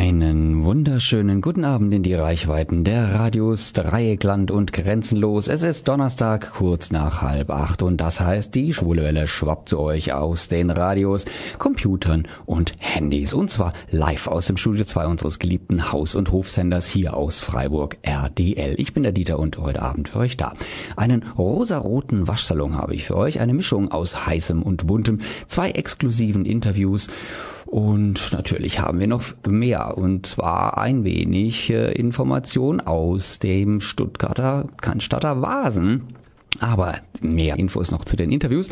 Einen wunderschönen guten Abend in die Reichweiten der Radios Dreieckland und Grenzenlos. Es ist Donnerstag, kurz nach halb acht und das heißt, die schwule Welle schwappt zu euch aus den Radios, Computern und Handys und zwar live aus dem Studio 2 unseres geliebten Haus- und Hofsenders hier aus Freiburg RDL. Ich bin der Dieter und heute Abend für euch da. Einen rosaroten Waschsalon habe ich für euch, eine Mischung aus heißem und buntem, zwei exklusiven Interviews und natürlich haben wir noch mehr, und zwar ein wenig äh, Information aus dem Stuttgarter Cannstatter Vasen. Aber mehr Infos noch zu den Interviews.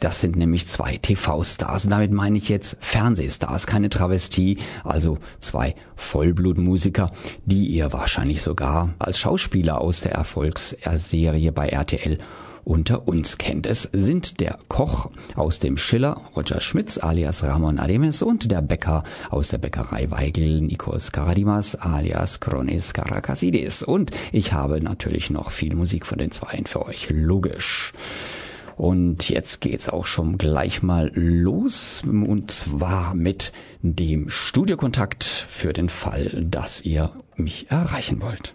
Das sind nämlich zwei TV-Stars. Und damit meine ich jetzt Fernsehstars, keine Travestie, also zwei Vollblutmusiker, die ihr wahrscheinlich sogar als Schauspieler aus der Erfolgsserie bei RTL unter uns kennt. Es sind der Koch aus dem Schiller, Roger Schmitz alias Ramon Ademes und der Bäcker aus der Bäckerei Weigel, Nikos Karadimas alias Kronis Karakasidis. Und ich habe natürlich noch viel Musik von den Zweien für euch, logisch. Und jetzt geht's auch schon gleich mal los und zwar mit dem Studiokontakt für den Fall, dass ihr mich erreichen wollt.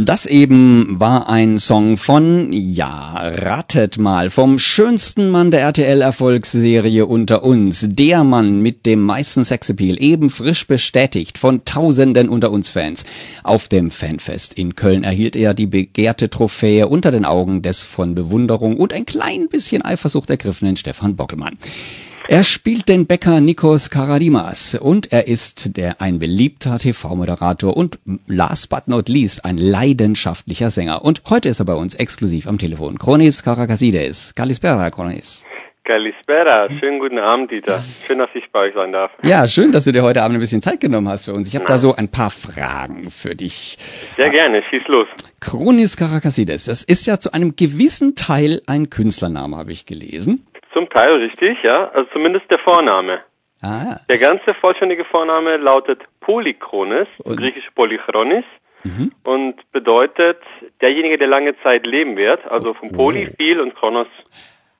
Das eben war ein Song von, ja, ratet mal, vom schönsten Mann der RTL-Erfolgsserie unter uns. Der Mann mit dem meisten Sexappeal, eben frisch bestätigt von Tausenden unter uns Fans. Auf dem Fanfest in Köln erhielt er die begehrte Trophäe unter den Augen des von Bewunderung und ein klein bisschen Eifersucht ergriffenen Stefan Bockelmann. Er spielt den Bäcker Nikos Karadimas und er ist der ein beliebter TV-Moderator und last but not least ein leidenschaftlicher Sänger. Und heute ist er bei uns exklusiv am Telefon. Kronis Karakasides. Kalispera, Kronis. Kalispera, schönen guten Abend, Dieter. Schön, dass ich bei euch sein darf. Ja, schön, dass du dir heute Abend ein bisschen Zeit genommen hast für uns. Ich habe da so ein paar Fragen für dich. Sehr gerne, schieß los. Kronis Karakasides, das ist ja zu einem gewissen Teil ein Künstlername, habe ich gelesen. Zum Teil richtig, ja. Also zumindest der Vorname. Ah, ja. Der ganze vollständige Vorname lautet Polychronis, Und- griechisch Polychronis, Mhm. und bedeutet derjenige, der lange Zeit leben wird. Also vom Poly viel und Chronos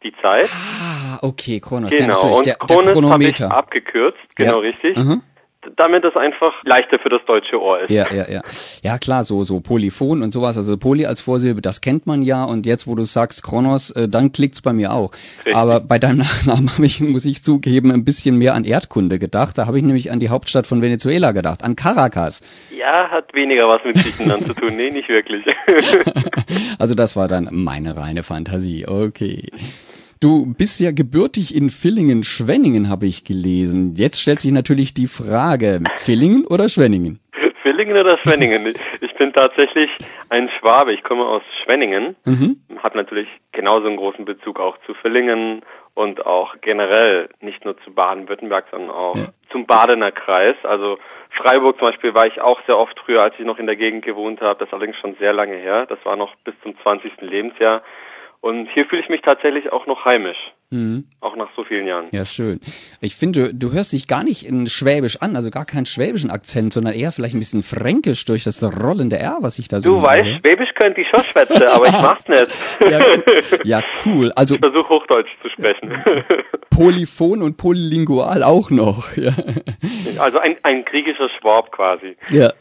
die Zeit. Ah, okay, Kronos. ja, Genau. natürlich, und der, Chronis habe ich abgekürzt, genau Ja. richtig. Mhm. Damit das einfach leichter für das deutsche Ohr ist. Ja, ja, ja. Ja, klar, so, so Polyphon und sowas. Also Poly als Vorsilbe, das kennt man ja. Und jetzt, wo du sagst Kronos, äh, dann klickt's bei mir auch. Richtig. Aber bei deinem Nachnamen habe ich, muss ich zugeben, ein bisschen mehr an Erdkunde gedacht. Da habe ich nämlich an die Hauptstadt von Venezuela gedacht, an Caracas. Ja, hat weniger was mit Griechenland zu tun. Nee, nicht wirklich. Also das war dann meine reine Fantasie. Okay. Du bist ja gebürtig in Villingen-Schwenningen, habe ich gelesen. Jetzt stellt sich natürlich die Frage, Villingen oder Schwenningen? Villingen oder Schwenningen? Ich bin tatsächlich ein Schwabe. Ich komme aus Schwenningen. Mhm. Habe natürlich genauso einen großen Bezug auch zu Villingen und auch generell nicht nur zu Baden-Württemberg, sondern auch Ja. zum Badener Kreis. Also Freiburg zum Beispiel war ich auch sehr oft früher, als ich noch in der Gegend gewohnt habe. Das ist allerdings schon sehr lange her. Das war noch bis zum 20. Lebensjahr. Und hier fühle ich mich tatsächlich auch noch heimisch. Mhm. Auch nach so vielen Jahren. Ja, schön. Ich finde, du hörst dich gar nicht in Schwäbisch an, also gar keinen schwäbischen Akzent, sondern eher vielleicht ein bisschen fränkisch durch das rollende R, was ich da so Du weißt, höre. Schwäbisch könnte ich schon schwätzen, aber ich mach's nicht. Ja, cool. ja, cool. Also Ich versuche Hochdeutsch zu sprechen. polyphon und polylingual auch noch. Ja. Also ein, ein griechischer Schwab quasi. ja.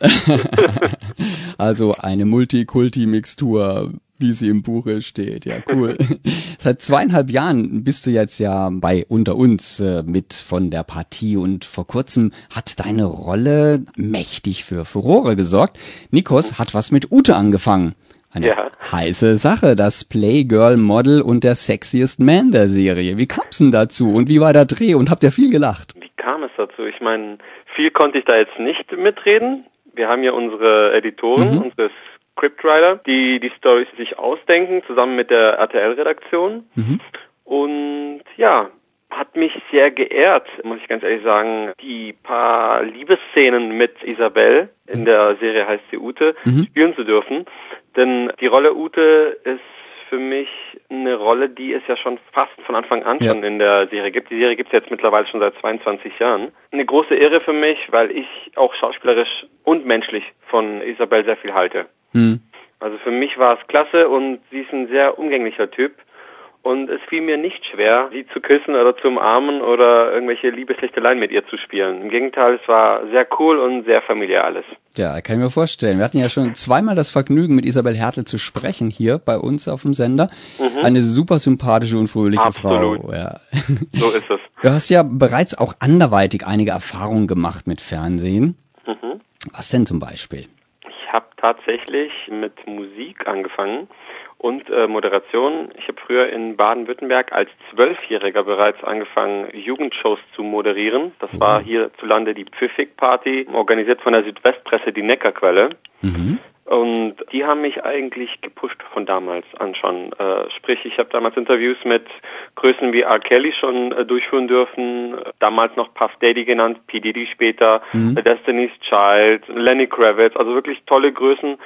Also eine Multikulti-Mixtur, wie sie im Buche steht. Ja, cool. Seit zweieinhalb Jahren bist du jetzt ja bei Unter uns äh, mit von der Partie und vor kurzem hat deine Rolle mächtig für Furore gesorgt. Nikos hat was mit Ute angefangen. Eine Ja. heiße Sache, das Playgirl-Model und der sexiest Man der Serie. Wie kam's denn dazu und wie war der Dreh und habt ihr viel gelacht? Wie kam es dazu? Ich meine, viel konnte ich da jetzt nicht mitreden. Wir haben ja unsere Editoren, Mhm. unsere Scriptwriter, die die Stories sich ausdenken, zusammen mit der RTL-Redaktion. Mhm. Und ja, hat mich sehr geehrt, muss ich ganz ehrlich sagen, die paar Liebesszenen mit Isabel, in der Serie heißt sie Ute, mhm. spielen zu dürfen. Denn die Rolle Ute ist für mich eine Rolle, die es ja schon fast von Anfang an ja. schon in der Serie gibt. Die Serie gibt es jetzt mittlerweile schon seit 22 Jahren. Eine große Ehre für mich, weil ich auch schauspielerisch und menschlich von Isabel sehr viel halte. Mhm. Also für mich war es klasse und sie ist ein sehr umgänglicher Typ. Und es fiel mir nicht schwer, sie zu küssen oder zu umarmen oder irgendwelche Liebeslichteleien mit ihr zu spielen. Im Gegenteil, es war sehr cool und sehr familiär alles. Ja, kann ich mir vorstellen. Wir hatten ja schon zweimal das Vergnügen, mit Isabel Hertel zu sprechen hier bei uns auf dem Sender. Mhm. Eine super sympathische und fröhliche Absolut. Frau. Ja. So ist es. Du hast ja bereits auch anderweitig einige Erfahrungen gemacht mit Fernsehen. Mhm. Was denn zum Beispiel? Ich habe tatsächlich mit Musik angefangen und äh, Moderation. Ich habe früher in Baden-Württemberg als Zwölfjähriger bereits angefangen, Jugendshows zu moderieren. Das mhm. war hierzulande die Pfiffig-Party, organisiert von der Südwestpresse die Neckarquelle. Mhm. Und die haben mich eigentlich gepusht von damals an schon. Äh, sprich, ich habe damals Interviews mit Größen wie R. Kelly schon äh, durchführen dürfen, damals noch Puff Daddy genannt, P. Diddy später, mhm. Destiny's Child, Lenny Kravitz, also wirklich tolle Größen,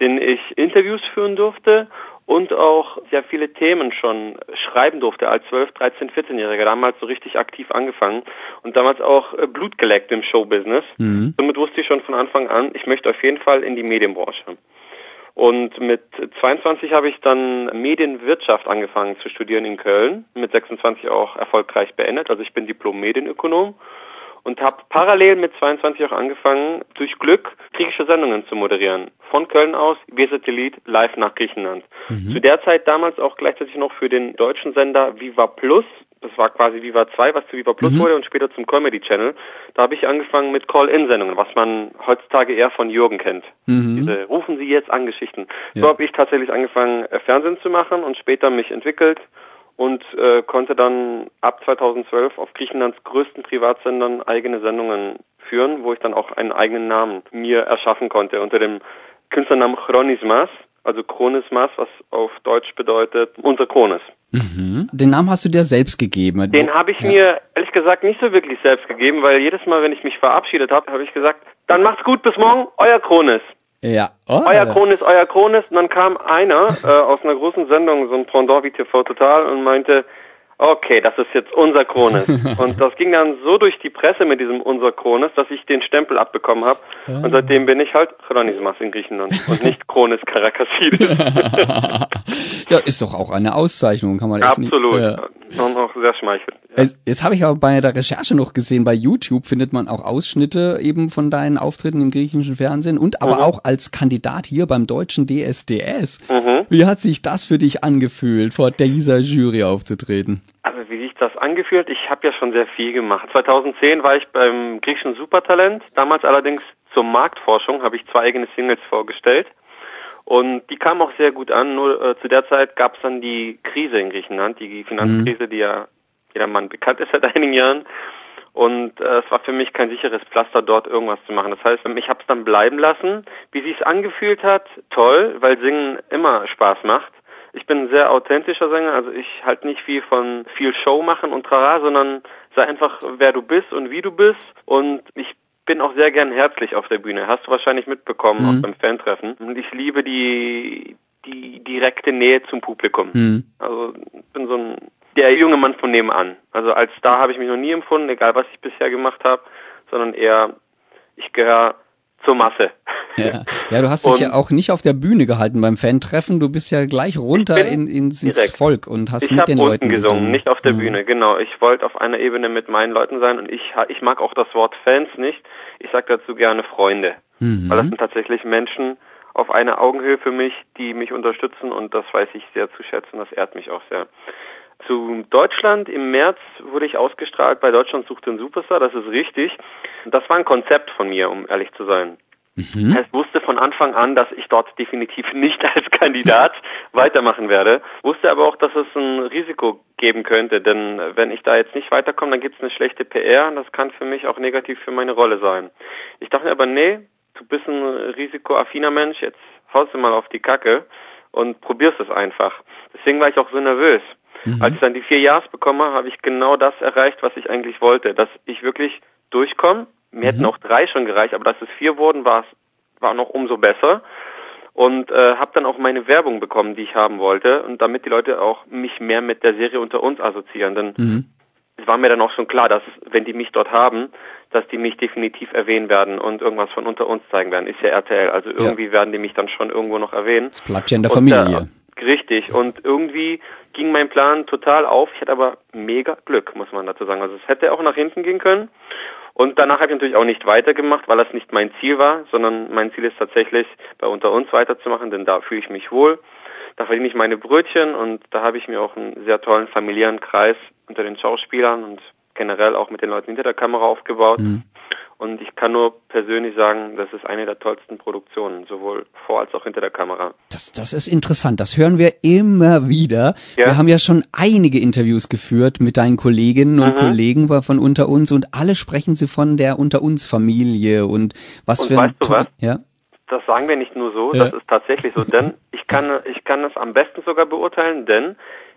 denen ich Interviews führen durfte und auch sehr viele Themen schon schreiben durfte als 12, 13, 14-Jähriger, damals so richtig aktiv angefangen und damals auch äh, Blut geleckt im Showbusiness. Mhm. Somit wusste ich schon von Anfang an, ich möchte auf jeden Fall in die Medienbranche. Und mit 22 habe ich dann Medienwirtschaft angefangen zu studieren in Köln, mit 26 auch erfolgreich beendet. Also ich bin Diplom-Medienökonom und habe parallel mit 22 auch angefangen, durch Glück griechische Sendungen zu moderieren. Von Köln aus, V-Satellit, live nach Griechenland. Mhm. Zu der Zeit damals auch gleichzeitig noch für den deutschen Sender Viva Plus. Das war quasi Viva 2, was zu Viva Plus mhm. wurde und später zum Comedy Channel. Da habe ich angefangen mit Call-In-Sendungen, was man heutzutage eher von Jürgen kennt. Mhm. Diese Rufen Sie jetzt an Geschichten. Ja. So habe ich tatsächlich angefangen, äh, Fernsehen zu machen und später mich entwickelt und äh, konnte dann ab 2012 auf Griechenlands größten Privatsendern eigene Sendungen führen, wo ich dann auch einen eigenen Namen mir erschaffen konnte unter dem Künstlernamen Chronismas, also Chronismas, was auf Deutsch bedeutet unser Chronis. Mhm. Den Namen hast du dir selbst gegeben. Den habe ich ja. mir ehrlich gesagt nicht so wirklich selbst gegeben, weil jedes Mal, wenn ich mich verabschiedet habe, habe ich gesagt, dann macht's gut, bis morgen, euer Chronis. Ja. Oh, euer Kronis, euer Kronis. Und dann kam einer äh, aus einer großen Sendung, so ein Pendant wie TV Total, und meinte, okay, das ist jetzt unser Kronis. und das ging dann so durch die Presse mit diesem unser Kronis, dass ich den Stempel abbekommen habe. Ah. Und seitdem bin ich halt Chronismas in Griechenland und nicht Kronis Karakassidis. ja, ist doch auch eine Auszeichnung, kann man echt Absolut. Nicht, äh, und auch sehr schmeichelnd. Ja. Jetzt habe ich aber bei der Recherche noch gesehen, bei YouTube findet man auch Ausschnitte eben von deinen Auftritten im griechischen Fernsehen und aber mhm. auch als Kandidat hier beim deutschen DSDS. Mhm. Wie hat sich das für dich angefühlt, vor dieser Jury aufzutreten? Also wie sich das angefühlt? Ich habe ja schon sehr viel gemacht. 2010 war ich beim griechischen Supertalent. Damals allerdings zur Marktforschung habe ich zwei eigene Singles vorgestellt. Und die kamen auch sehr gut an. Nur äh, zu der Zeit gab es dann die Krise in Griechenland, die Finanzkrise, mhm. die ja jedermann bekannt ist seit einigen Jahren. Und äh, es war für mich kein sicheres Pflaster, dort irgendwas zu machen. Das heißt, ich habe es dann bleiben lassen. Wie sich angefühlt hat, toll, weil Singen immer Spaß macht. Ich bin ein sehr authentischer Sänger, also ich halt nicht viel von viel Show machen und trara, sondern sei einfach, wer du bist und wie du bist. Und ich bin auch sehr gern herzlich auf der Bühne. Hast du wahrscheinlich mitbekommen, mhm. auch beim Fantreffen. Und ich liebe die, die direkte Nähe zum Publikum. Mhm. Also bin so ein der junge Mann von nebenan. Also als Star habe ich mich noch nie empfunden, egal was ich bisher gemacht habe, sondern eher ich gehöre zur Masse. Ja. ja, du hast dich ja auch nicht auf der Bühne gehalten beim Fan-Treffen. Du bist ja gleich runter in, ins, ins Volk und hast ich mit den Leuten gesungen. gesungen. Nicht auf der ja. Bühne, genau. Ich wollte auf einer Ebene mit meinen Leuten sein und ich, ich mag auch das Wort Fans nicht. Ich sage dazu gerne Freunde. Mhm. Weil das sind tatsächlich Menschen auf einer Augenhöhe für mich, die mich unterstützen und das weiß ich sehr zu schätzen. Das ehrt mich auch sehr. Zu Deutschland im März wurde ich ausgestrahlt bei Deutschland sucht den Superstar, das ist richtig. Das war ein Konzept von mir, um ehrlich zu sein. Mhm. Ich wusste von Anfang an, dass ich dort definitiv nicht als Kandidat weitermachen werde. Wusste aber auch, dass es ein Risiko geben könnte, denn wenn ich da jetzt nicht weiterkomme, dann gibt es eine schlechte PR und das kann für mich auch negativ für meine Rolle sein. Ich dachte aber, nee, du bist ein risikoaffiner Mensch, jetzt haust du mal auf die Kacke und probierst es einfach. Deswegen war ich auch so nervös. Mhm. Als ich dann die vier Jahres bekomme, habe ich genau das erreicht, was ich eigentlich wollte, dass ich wirklich durchkomme. Mir mhm. hätten auch drei schon gereicht, aber dass es vier wurden, war es war noch umso besser und äh, habe dann auch meine Werbung bekommen, die ich haben wollte und damit die Leute auch mich mehr mit der Serie unter uns assoziieren, denn mhm. es war mir dann auch schon klar, dass wenn die mich dort haben, dass die mich definitiv erwähnen werden und irgendwas von unter uns zeigen werden. Ist ja RTL, also irgendwie ja. werden die mich dann schon irgendwo noch erwähnen. Das bleibt ja in der und, Familie. Äh, richtig und irgendwie ging mein Plan total auf. Ich hatte aber mega Glück, muss man dazu sagen. Also es hätte auch nach hinten gehen können. Und danach habe ich natürlich auch nicht weitergemacht, weil das nicht mein Ziel war, sondern mein Ziel ist tatsächlich, bei Unter uns weiterzumachen, denn da fühle ich mich wohl. Da verdiene ich meine Brötchen und da habe ich mir auch einen sehr tollen familiären Kreis unter den Schauspielern und generell auch mit den Leuten hinter der Kamera aufgebaut. Mhm. Und ich kann nur persönlich sagen, das ist eine der tollsten Produktionen, sowohl vor als auch hinter der Kamera. Das, das ist interessant. Das hören wir immer wieder. Ja. Wir haben ja schon einige Interviews geführt mit deinen Kolleginnen und mhm. Kollegen von Unter uns und alle sprechen sie von der Unter uns Familie und was und für weißt du was? Ja. Das sagen wir nicht nur so, ja. das ist tatsächlich so, denn ich kann, ich kann das am besten sogar beurteilen, denn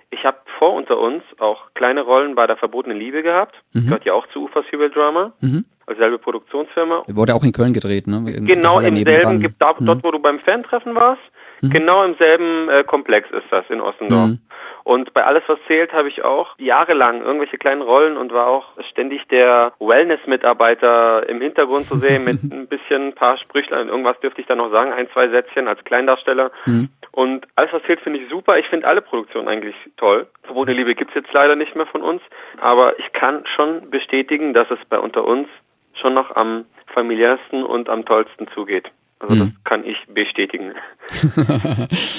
ich habe vor unter uns auch kleine Rollen bei der verbotenen Liebe gehabt. Mhm. Gehört ja auch zu Ufers Hübel Drama. Mhm. Selbe Produktionsfirma. Wurde auch in Köln gedreht, ne? In genau im selben, gibt, da, mhm. dort wo du beim Fan-Treffen warst, mhm. genau im selben äh, Komplex ist das in Ossendorf. Mhm. Und bei Alles, was zählt, habe ich auch jahrelang irgendwelche kleinen Rollen und war auch ständig der Wellness-Mitarbeiter im Hintergrund zu sehen mit ein bisschen ein paar Sprüchlein. Irgendwas dürfte ich da noch sagen, ein, zwei Sätzchen als Kleindarsteller. Mhm. Und Alles, was zählt, finde ich super. Ich finde alle Produktionen eigentlich toll. Verbotene Liebe gibt's jetzt leider nicht mehr von uns. Aber ich kann schon bestätigen, dass es bei Unter uns schon noch am familiärsten und am tollsten zugeht. Also das hm. kann ich bestätigen.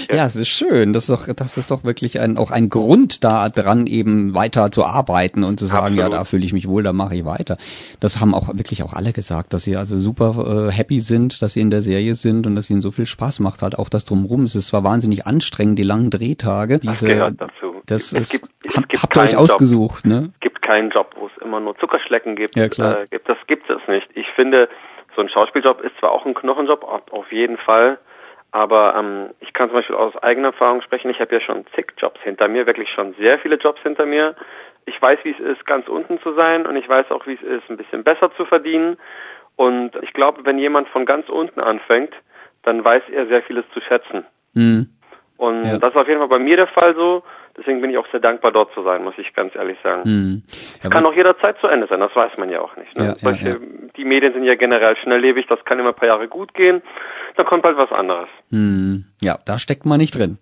ja. ja, es ist schön. Das ist doch, das ist doch wirklich ein, auch ein Grund da dran, eben weiter zu arbeiten und zu sagen, Absolut. ja, da fühle ich mich wohl, da mache ich weiter. Das haben auch wirklich auch alle gesagt, dass sie also super äh, happy sind, dass sie in der Serie sind und dass ihnen so viel Spaß macht halt auch das drumherum. Es ist zwar wahnsinnig anstrengend, die langen Drehtage. Diese, das gehört dazu. Das es ist, gibt, hab, habt ihr euch ausgesucht, Job. ne? Es gibt keinen Job, wo es immer nur Zuckerschlecken gibt. Ja, klar. Äh, gibt, das gibt es nicht. Ich finde, so ein Schauspieljob ist zwar auch ein Knochenjob, auf jeden Fall, aber ähm, ich kann zum Beispiel aus eigener Erfahrung sprechen. Ich habe ja schon zig Jobs hinter mir, wirklich schon sehr viele Jobs hinter mir. Ich weiß, wie es ist, ganz unten zu sein und ich weiß auch, wie es ist, ein bisschen besser zu verdienen. Und ich glaube, wenn jemand von ganz unten anfängt, dann weiß er sehr vieles zu schätzen. Mhm. Und ja. das ist auf jeden Fall bei mir der Fall so. Deswegen bin ich auch sehr dankbar, dort zu sein, muss ich ganz ehrlich sagen. Hm. Ja, kann auch jederzeit zu Ende sein, das weiß man ja auch nicht. Ne? Ja, Solche, ja, die Medien sind ja generell schnelllebig, das kann immer ein paar Jahre gut gehen, dann kommt bald was anderes. Hm. Ja, da steckt man nicht drin.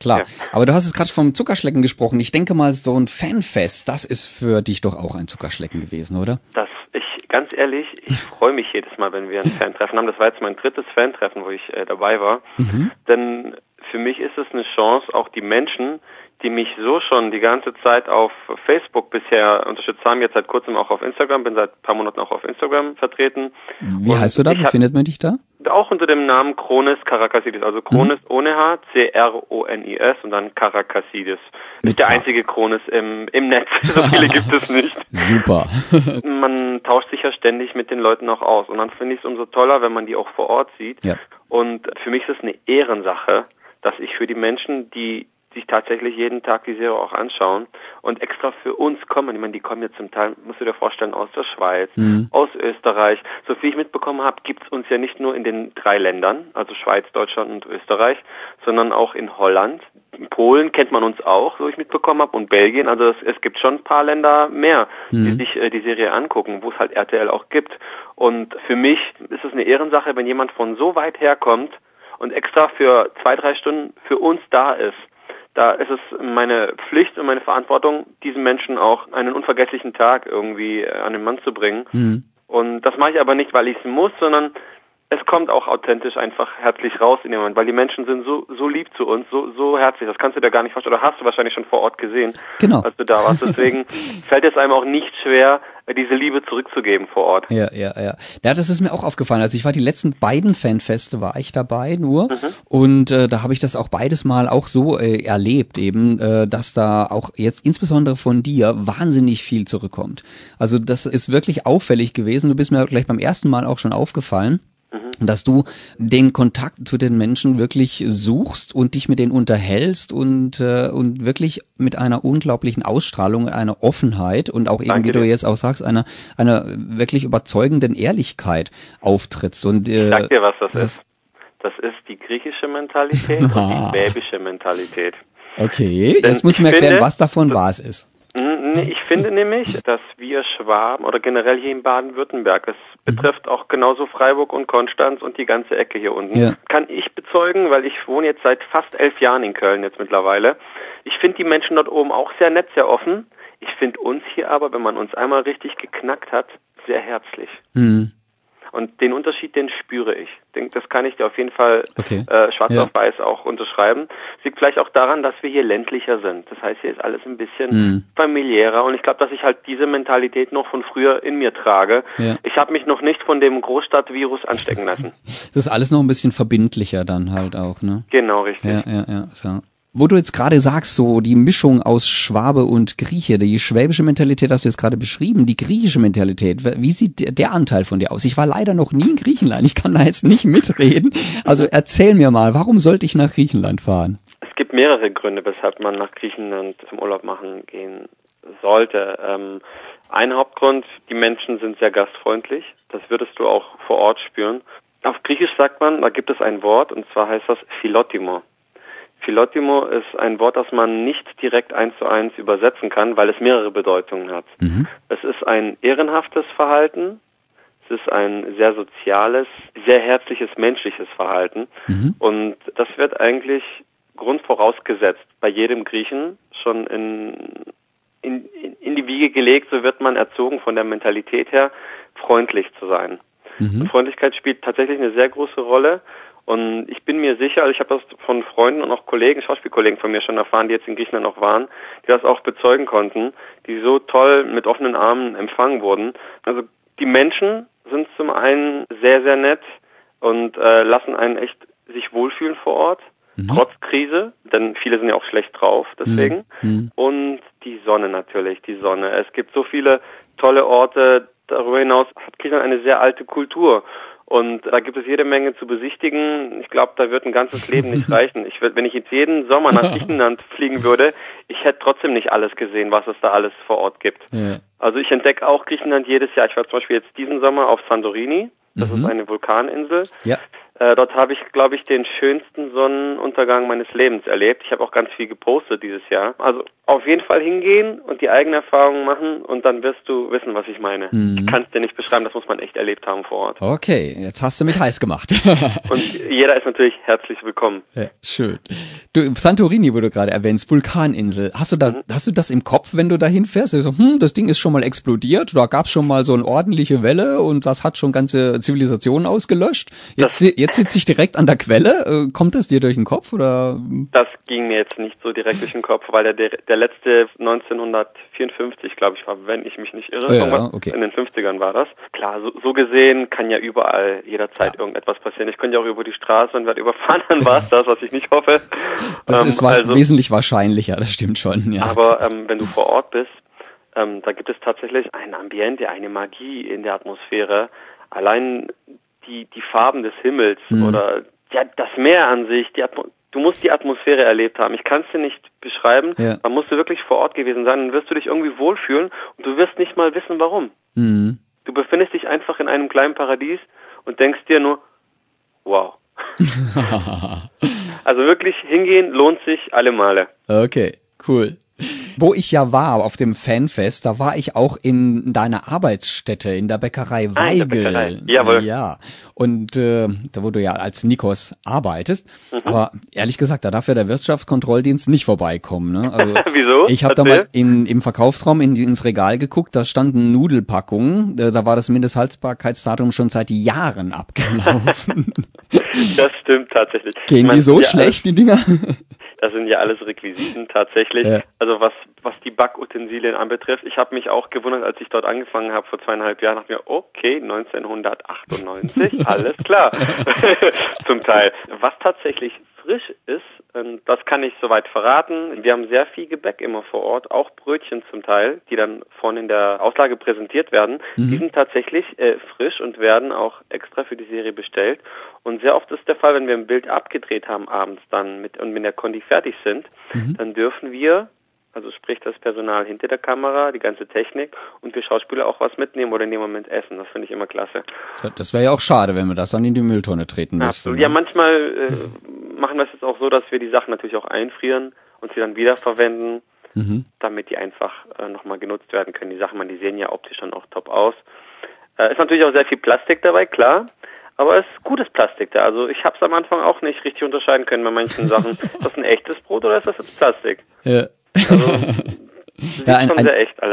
Klar. Ja. Aber du hast es gerade vom Zuckerschlecken gesprochen. Ich denke mal, so ein Fanfest, das ist für dich doch auch ein Zuckerschlecken gewesen, oder? Das, ich, ganz ehrlich, ich freue mich jedes Mal, wenn wir ein Fantreffen haben. Das war jetzt mein drittes Fantreffen, wo ich äh, dabei war. Mhm. Denn für mich ist es eine Chance, auch die Menschen, die mich so schon die ganze Zeit auf Facebook bisher unterstützt haben, jetzt seit kurzem auch auf Instagram, bin seit ein paar Monaten auch auf Instagram vertreten. Wie und heißt du da? Wie findet man dich da? Auch unter dem Namen Kronis Karakassidis, also Kronis mhm. ohne H, C-R-O-N-I-S und dann Karakassidis. Nicht der einzige Kronis im, im Netz, so viele gibt es nicht. Super. man tauscht sich ja ständig mit den Leuten auch aus und dann finde ich es umso toller, wenn man die auch vor Ort sieht. Ja. Und für mich ist es eine Ehrensache, dass ich für die Menschen, die sich tatsächlich jeden Tag die Serie auch anschauen und extra für uns kommen. Ich meine, die kommen jetzt zum Teil, musst du dir vorstellen, aus der Schweiz, mhm. aus Österreich. So viel ich mitbekommen habe, gibt's uns ja nicht nur in den drei Ländern, also Schweiz, Deutschland und Österreich, sondern auch in Holland. In Polen kennt man uns auch, so ich mitbekommen habe, und Belgien. Also es, es gibt schon ein paar Länder mehr, mhm. die sich äh, die Serie angucken, wo es halt RTL auch gibt. Und für mich ist es eine Ehrensache, wenn jemand von so weit herkommt und extra für zwei, drei Stunden für uns da ist da ist es meine Pflicht und meine Verantwortung, diesen Menschen auch einen unvergesslichen Tag irgendwie äh, an den Mann zu bringen. Mhm. Und das mache ich aber nicht, weil ich es muss, sondern es kommt auch authentisch einfach herzlich raus in dem Moment, weil die Menschen sind so, so lieb zu uns, so, so herzlich. Das kannst du dir gar nicht vorstellen. Oder hast du wahrscheinlich schon vor Ort gesehen, genau. als du da warst. Deswegen fällt es einem auch nicht schwer, diese Liebe zurückzugeben vor Ort. Ja, ja, ja. Ja, das ist mir auch aufgefallen. Also ich war die letzten beiden Fanfeste, war ich dabei nur. Mhm. Und äh, da habe ich das auch beides mal auch so äh, erlebt, eben, äh, dass da auch jetzt insbesondere von dir wahnsinnig viel zurückkommt. Also das ist wirklich auffällig gewesen. Du bist mir gleich beim ersten Mal auch schon aufgefallen. Dass du den Kontakt zu den Menschen wirklich suchst und dich mit denen unterhältst und, äh, und wirklich mit einer unglaublichen Ausstrahlung, einer Offenheit und auch eben, Danke wie du jetzt auch sagst, einer, einer wirklich überzeugenden Ehrlichkeit auftrittst. Und, äh, ich sag dir, was das, das ist. Das ist die griechische Mentalität und die schwäbische Mentalität. Okay, Denn jetzt muss ich mir erklären, was davon wahr ist. Ich finde nämlich, dass wir Schwaben oder generell hier in Baden-Württemberg, es mhm. betrifft auch genauso Freiburg und Konstanz und die ganze Ecke hier unten, ja. kann ich bezeugen, weil ich wohne jetzt seit fast elf Jahren in Köln jetzt mittlerweile. Ich finde die Menschen dort oben auch sehr nett, sehr offen. Ich finde uns hier aber, wenn man uns einmal richtig geknackt hat, sehr herzlich. Mhm. Und den Unterschied, den spüre ich. Das kann ich dir auf jeden Fall okay. äh, schwarz ja. auf weiß auch unterschreiben. Liegt vielleicht auch daran, dass wir hier ländlicher sind. Das heißt, hier ist alles ein bisschen mhm. familiärer. Und ich glaube, dass ich halt diese Mentalität noch von früher in mir trage. Ja. Ich habe mich noch nicht von dem Großstadtvirus anstecken lassen. Das ist alles noch ein bisschen verbindlicher dann halt auch, ne? Genau, richtig. Ja, ja, ja. So. Wo du jetzt gerade sagst, so die Mischung aus Schwabe und Grieche, die schwäbische Mentalität hast du jetzt gerade beschrieben, die griechische Mentalität, wie sieht der Anteil von dir aus? Ich war leider noch nie in Griechenland, ich kann da jetzt nicht mitreden. Also erzähl mir mal, warum sollte ich nach Griechenland fahren? Es gibt mehrere Gründe, weshalb man nach Griechenland zum Urlaub machen gehen sollte. Ähm, ein Hauptgrund, die Menschen sind sehr gastfreundlich. Das würdest du auch vor Ort spüren. Auf Griechisch sagt man, da gibt es ein Wort, und zwar heißt das Philotimo. Philotimo ist ein Wort, das man nicht direkt eins zu eins übersetzen kann, weil es mehrere Bedeutungen hat. Mhm. Es ist ein ehrenhaftes Verhalten, es ist ein sehr soziales, sehr herzliches, menschliches Verhalten. Mhm. Und das wird eigentlich grundvorausgesetzt bei jedem Griechen schon in, in, in die Wiege gelegt, so wird man erzogen von der Mentalität her, freundlich zu sein. Mhm. Freundlichkeit spielt tatsächlich eine sehr große Rolle und ich bin mir sicher, also ich habe das von Freunden und auch Kollegen, Schauspielkollegen von mir schon erfahren, die jetzt in Griechenland auch waren, die das auch bezeugen konnten, die so toll mit offenen Armen empfangen wurden. Also die Menschen sind zum einen sehr, sehr nett und äh, lassen einen echt sich wohlfühlen vor Ort, mhm. trotz Krise, denn viele sind ja auch schlecht drauf, deswegen. Mhm. mhm. Und die Sonne natürlich, die Sonne. Es gibt so viele tolle Orte, darüber hinaus hat Griechenland eine sehr alte Kultur. Und da gibt es jede Menge zu besichtigen. Ich glaube, da wird ein ganzes Leben nicht reichen. Ich wenn ich jetzt jeden Sommer nach Griechenland fliegen würde, ich hätte trotzdem nicht alles gesehen, was es da alles vor Ort gibt. Ja. Also ich entdecke auch Griechenland jedes Jahr. Ich war zum Beispiel jetzt diesen Sommer auf Santorini. Das mhm. ist eine Vulkaninsel. Ja. Äh, dort habe ich, glaube ich, den schönsten Sonnenuntergang meines Lebens erlebt. Ich habe auch ganz viel gepostet dieses Jahr. Also auf jeden Fall hingehen und die eigene Erfahrung machen und dann wirst du wissen, was ich meine. Mhm. Ich kann es dir nicht beschreiben, das muss man echt erlebt haben vor Ort. Okay, jetzt hast du mich heiß gemacht. und jeder ist natürlich herzlich willkommen. Ja, schön. Du, Santorini, wo du gerade erwähnst, Vulkaninsel. Hast du da, mhm. hast du das im Kopf, wenn du dahin fährst? So, hm, das Ding ist schon mal explodiert, da gab es schon mal so eine ordentliche Welle und das hat schon ganze Zivilisationen ausgelöscht. Jetzt, jetzt sitze ich direkt an der Quelle. Äh, kommt das dir durch den Kopf oder? Das ging mir jetzt nicht so direkt durch den Kopf, weil der, der letzte 1954, glaube ich, war, wenn ich mich nicht irre. Ja, okay. In den 50ern war das. Klar, so, so gesehen kann ja überall jederzeit ja. irgendetwas passieren. Ich könnte ja auch über die Straße und werde überfahren, dann war es das, was ich nicht hoffe. Das ähm, ist also, wesentlich wahrscheinlicher, das stimmt schon. Ja. Aber ähm, wenn du vor Ort bist, ähm, da gibt es tatsächlich ein Ambiente, eine Magie in der Atmosphäre. Allein die, die Farben des Himmels mhm. oder ja, das Meer an sich, die Atmo du musst die Atmosphäre erlebt haben. Ich kann es dir nicht beschreiben. Ja. Man musst du wirklich vor Ort gewesen sein, dann wirst du dich irgendwie wohlfühlen und du wirst nicht mal wissen, warum. Mhm. Du befindest dich einfach in einem kleinen Paradies und denkst dir nur, wow. also wirklich hingehen lohnt sich alle Male. Okay, cool. Wo ich ja war auf dem Fanfest, da war ich auch in deiner Arbeitsstätte in der Bäckerei ah, Weigel. Der Bäckerei. Jawohl. Ja. Und äh, da wo du ja als Nikos arbeitest. Mhm. Aber ehrlich gesagt, da darf ja der Wirtschaftskontrolldienst nicht vorbeikommen. Ne? Also, Wieso? Ich habe da mal in, im Verkaufsraum in, ins Regal geguckt, da standen Nudelpackungen. Da, da war das Mindesthaltbarkeitsdatum schon seit Jahren abgelaufen. das stimmt tatsächlich. Gehen die so schlecht, die Dinger? Das sind ja alles Requisiten tatsächlich. Ja. Also was, was die Backutensilien anbetrifft. Ich habe mich auch gewundert, als ich dort angefangen habe vor zweieinhalb Jahren, dachte mir, okay, 1998, alles klar. Zum Teil. Was tatsächlich frisch ist, ähm, das kann ich soweit verraten. Wir haben sehr viel Gebäck immer vor Ort, auch Brötchen zum Teil, die dann vorne in der Auslage präsentiert werden. Mhm. Die sind tatsächlich äh, frisch und werden auch extra für die Serie bestellt. Und sehr oft ist der Fall, wenn wir ein Bild abgedreht haben abends dann mit und mit der Kondi fertig sind, mhm. dann dürfen wir also sprich das Personal hinter der Kamera, die ganze Technik und wir Schauspieler auch was mitnehmen oder in dem Moment essen. Das finde ich immer klasse. Das wäre ja auch schade, wenn wir das dann in die Mülltonne treten müssten. Absolut. Ja, ne? manchmal äh, machen wir es jetzt auch so, dass wir die Sachen natürlich auch einfrieren und sie dann wiederverwenden, mhm. damit die einfach äh, nochmal genutzt werden können. Die Sachen, man, die sehen ja optisch dann auch top aus. Äh, ist natürlich auch sehr viel Plastik dabei, klar. Aber es ist gutes Plastik da. Also ich habe es am Anfang auch nicht richtig unterscheiden können bei manchen Sachen. ist das ein echtes Brot oder ist das jetzt Plastik? Ja. Also, ja, ein, ein,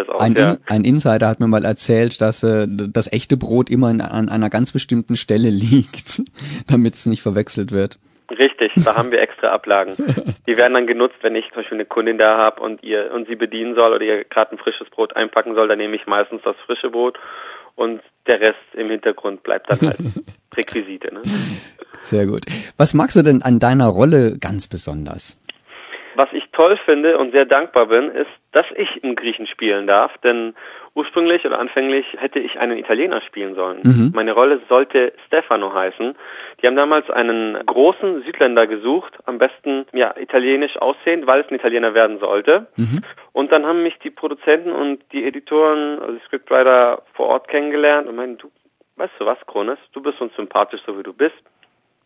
aus, ein, ja. ein, Insider hat mir mal erzählt, dass äh, das echte Brot immer in, an einer ganz bestimmten Stelle liegt, damit es nicht verwechselt wird. Richtig, da haben wir extra Ablagen. Die werden dann genutzt, wenn ich zum Beispiel eine Kundin da habe und ihr und sie bedienen soll oder ihr gerade ein frisches Brot einpacken soll, dann nehme ich meistens das frische Brot und der Rest im Hintergrund bleibt dann halt Requisite. Ne? Sehr gut. Was magst du denn an deiner Rolle ganz besonders? Was ich toll finde und sehr dankbar bin, ist, dass ich einen Griechen spielen darf, denn ursprünglich oder anfänglich hätte ich einen Italiener spielen sollen. Mhm. Meine Rolle sollte Stefano heißen. Die haben damals einen großen Südländer gesucht, am besten ja italienisch aussehend, weil es ein Italiener werden sollte. Mhm. Und dann haben mich die Produzenten und die Editoren, also die Scriptwriter vor Ort kennengelernt und meinen, du, weißt du was, Kronis, du bist uns sympathisch, so wie du bist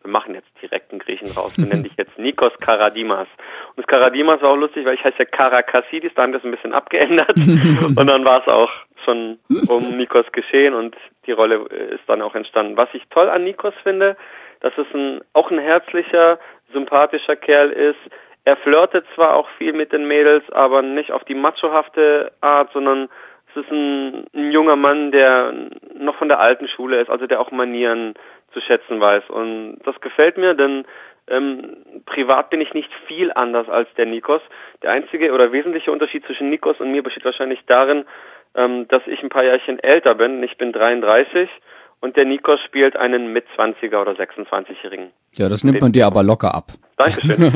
wir machen jetzt direkt einen Griechen raus. Wir nennen dich jetzt Nikos Karadimas. Und das Karadimas war auch lustig, weil ich heiße ja Karakassidis, da haben wir es ein bisschen abgeändert. und dann war es auch schon um Nikos geschehen und die Rolle ist dann auch entstanden. Was ich toll an Nikos finde, dass es ein, auch ein herzlicher, sympathischer Kerl ist. Er flirtet zwar auch viel mit den Mädels, aber nicht auf die machohafte Art, sondern es ist ein, ein junger Mann, der noch von der alten Schule ist, also der auch Manieren zu schätzen weiß. Und das gefällt mir, denn ähm, privat bin ich nicht viel anders als der Nikos. Der einzige oder wesentliche Unterschied zwischen Nikos und mir besteht wahrscheinlich darin, ähm, dass ich ein paar Jährchen älter bin. Ich bin 33 und der Nikos spielt einen mit 20er oder 26-Jährigen. Ja, das nimmt man dir aber locker ab. Dankeschön.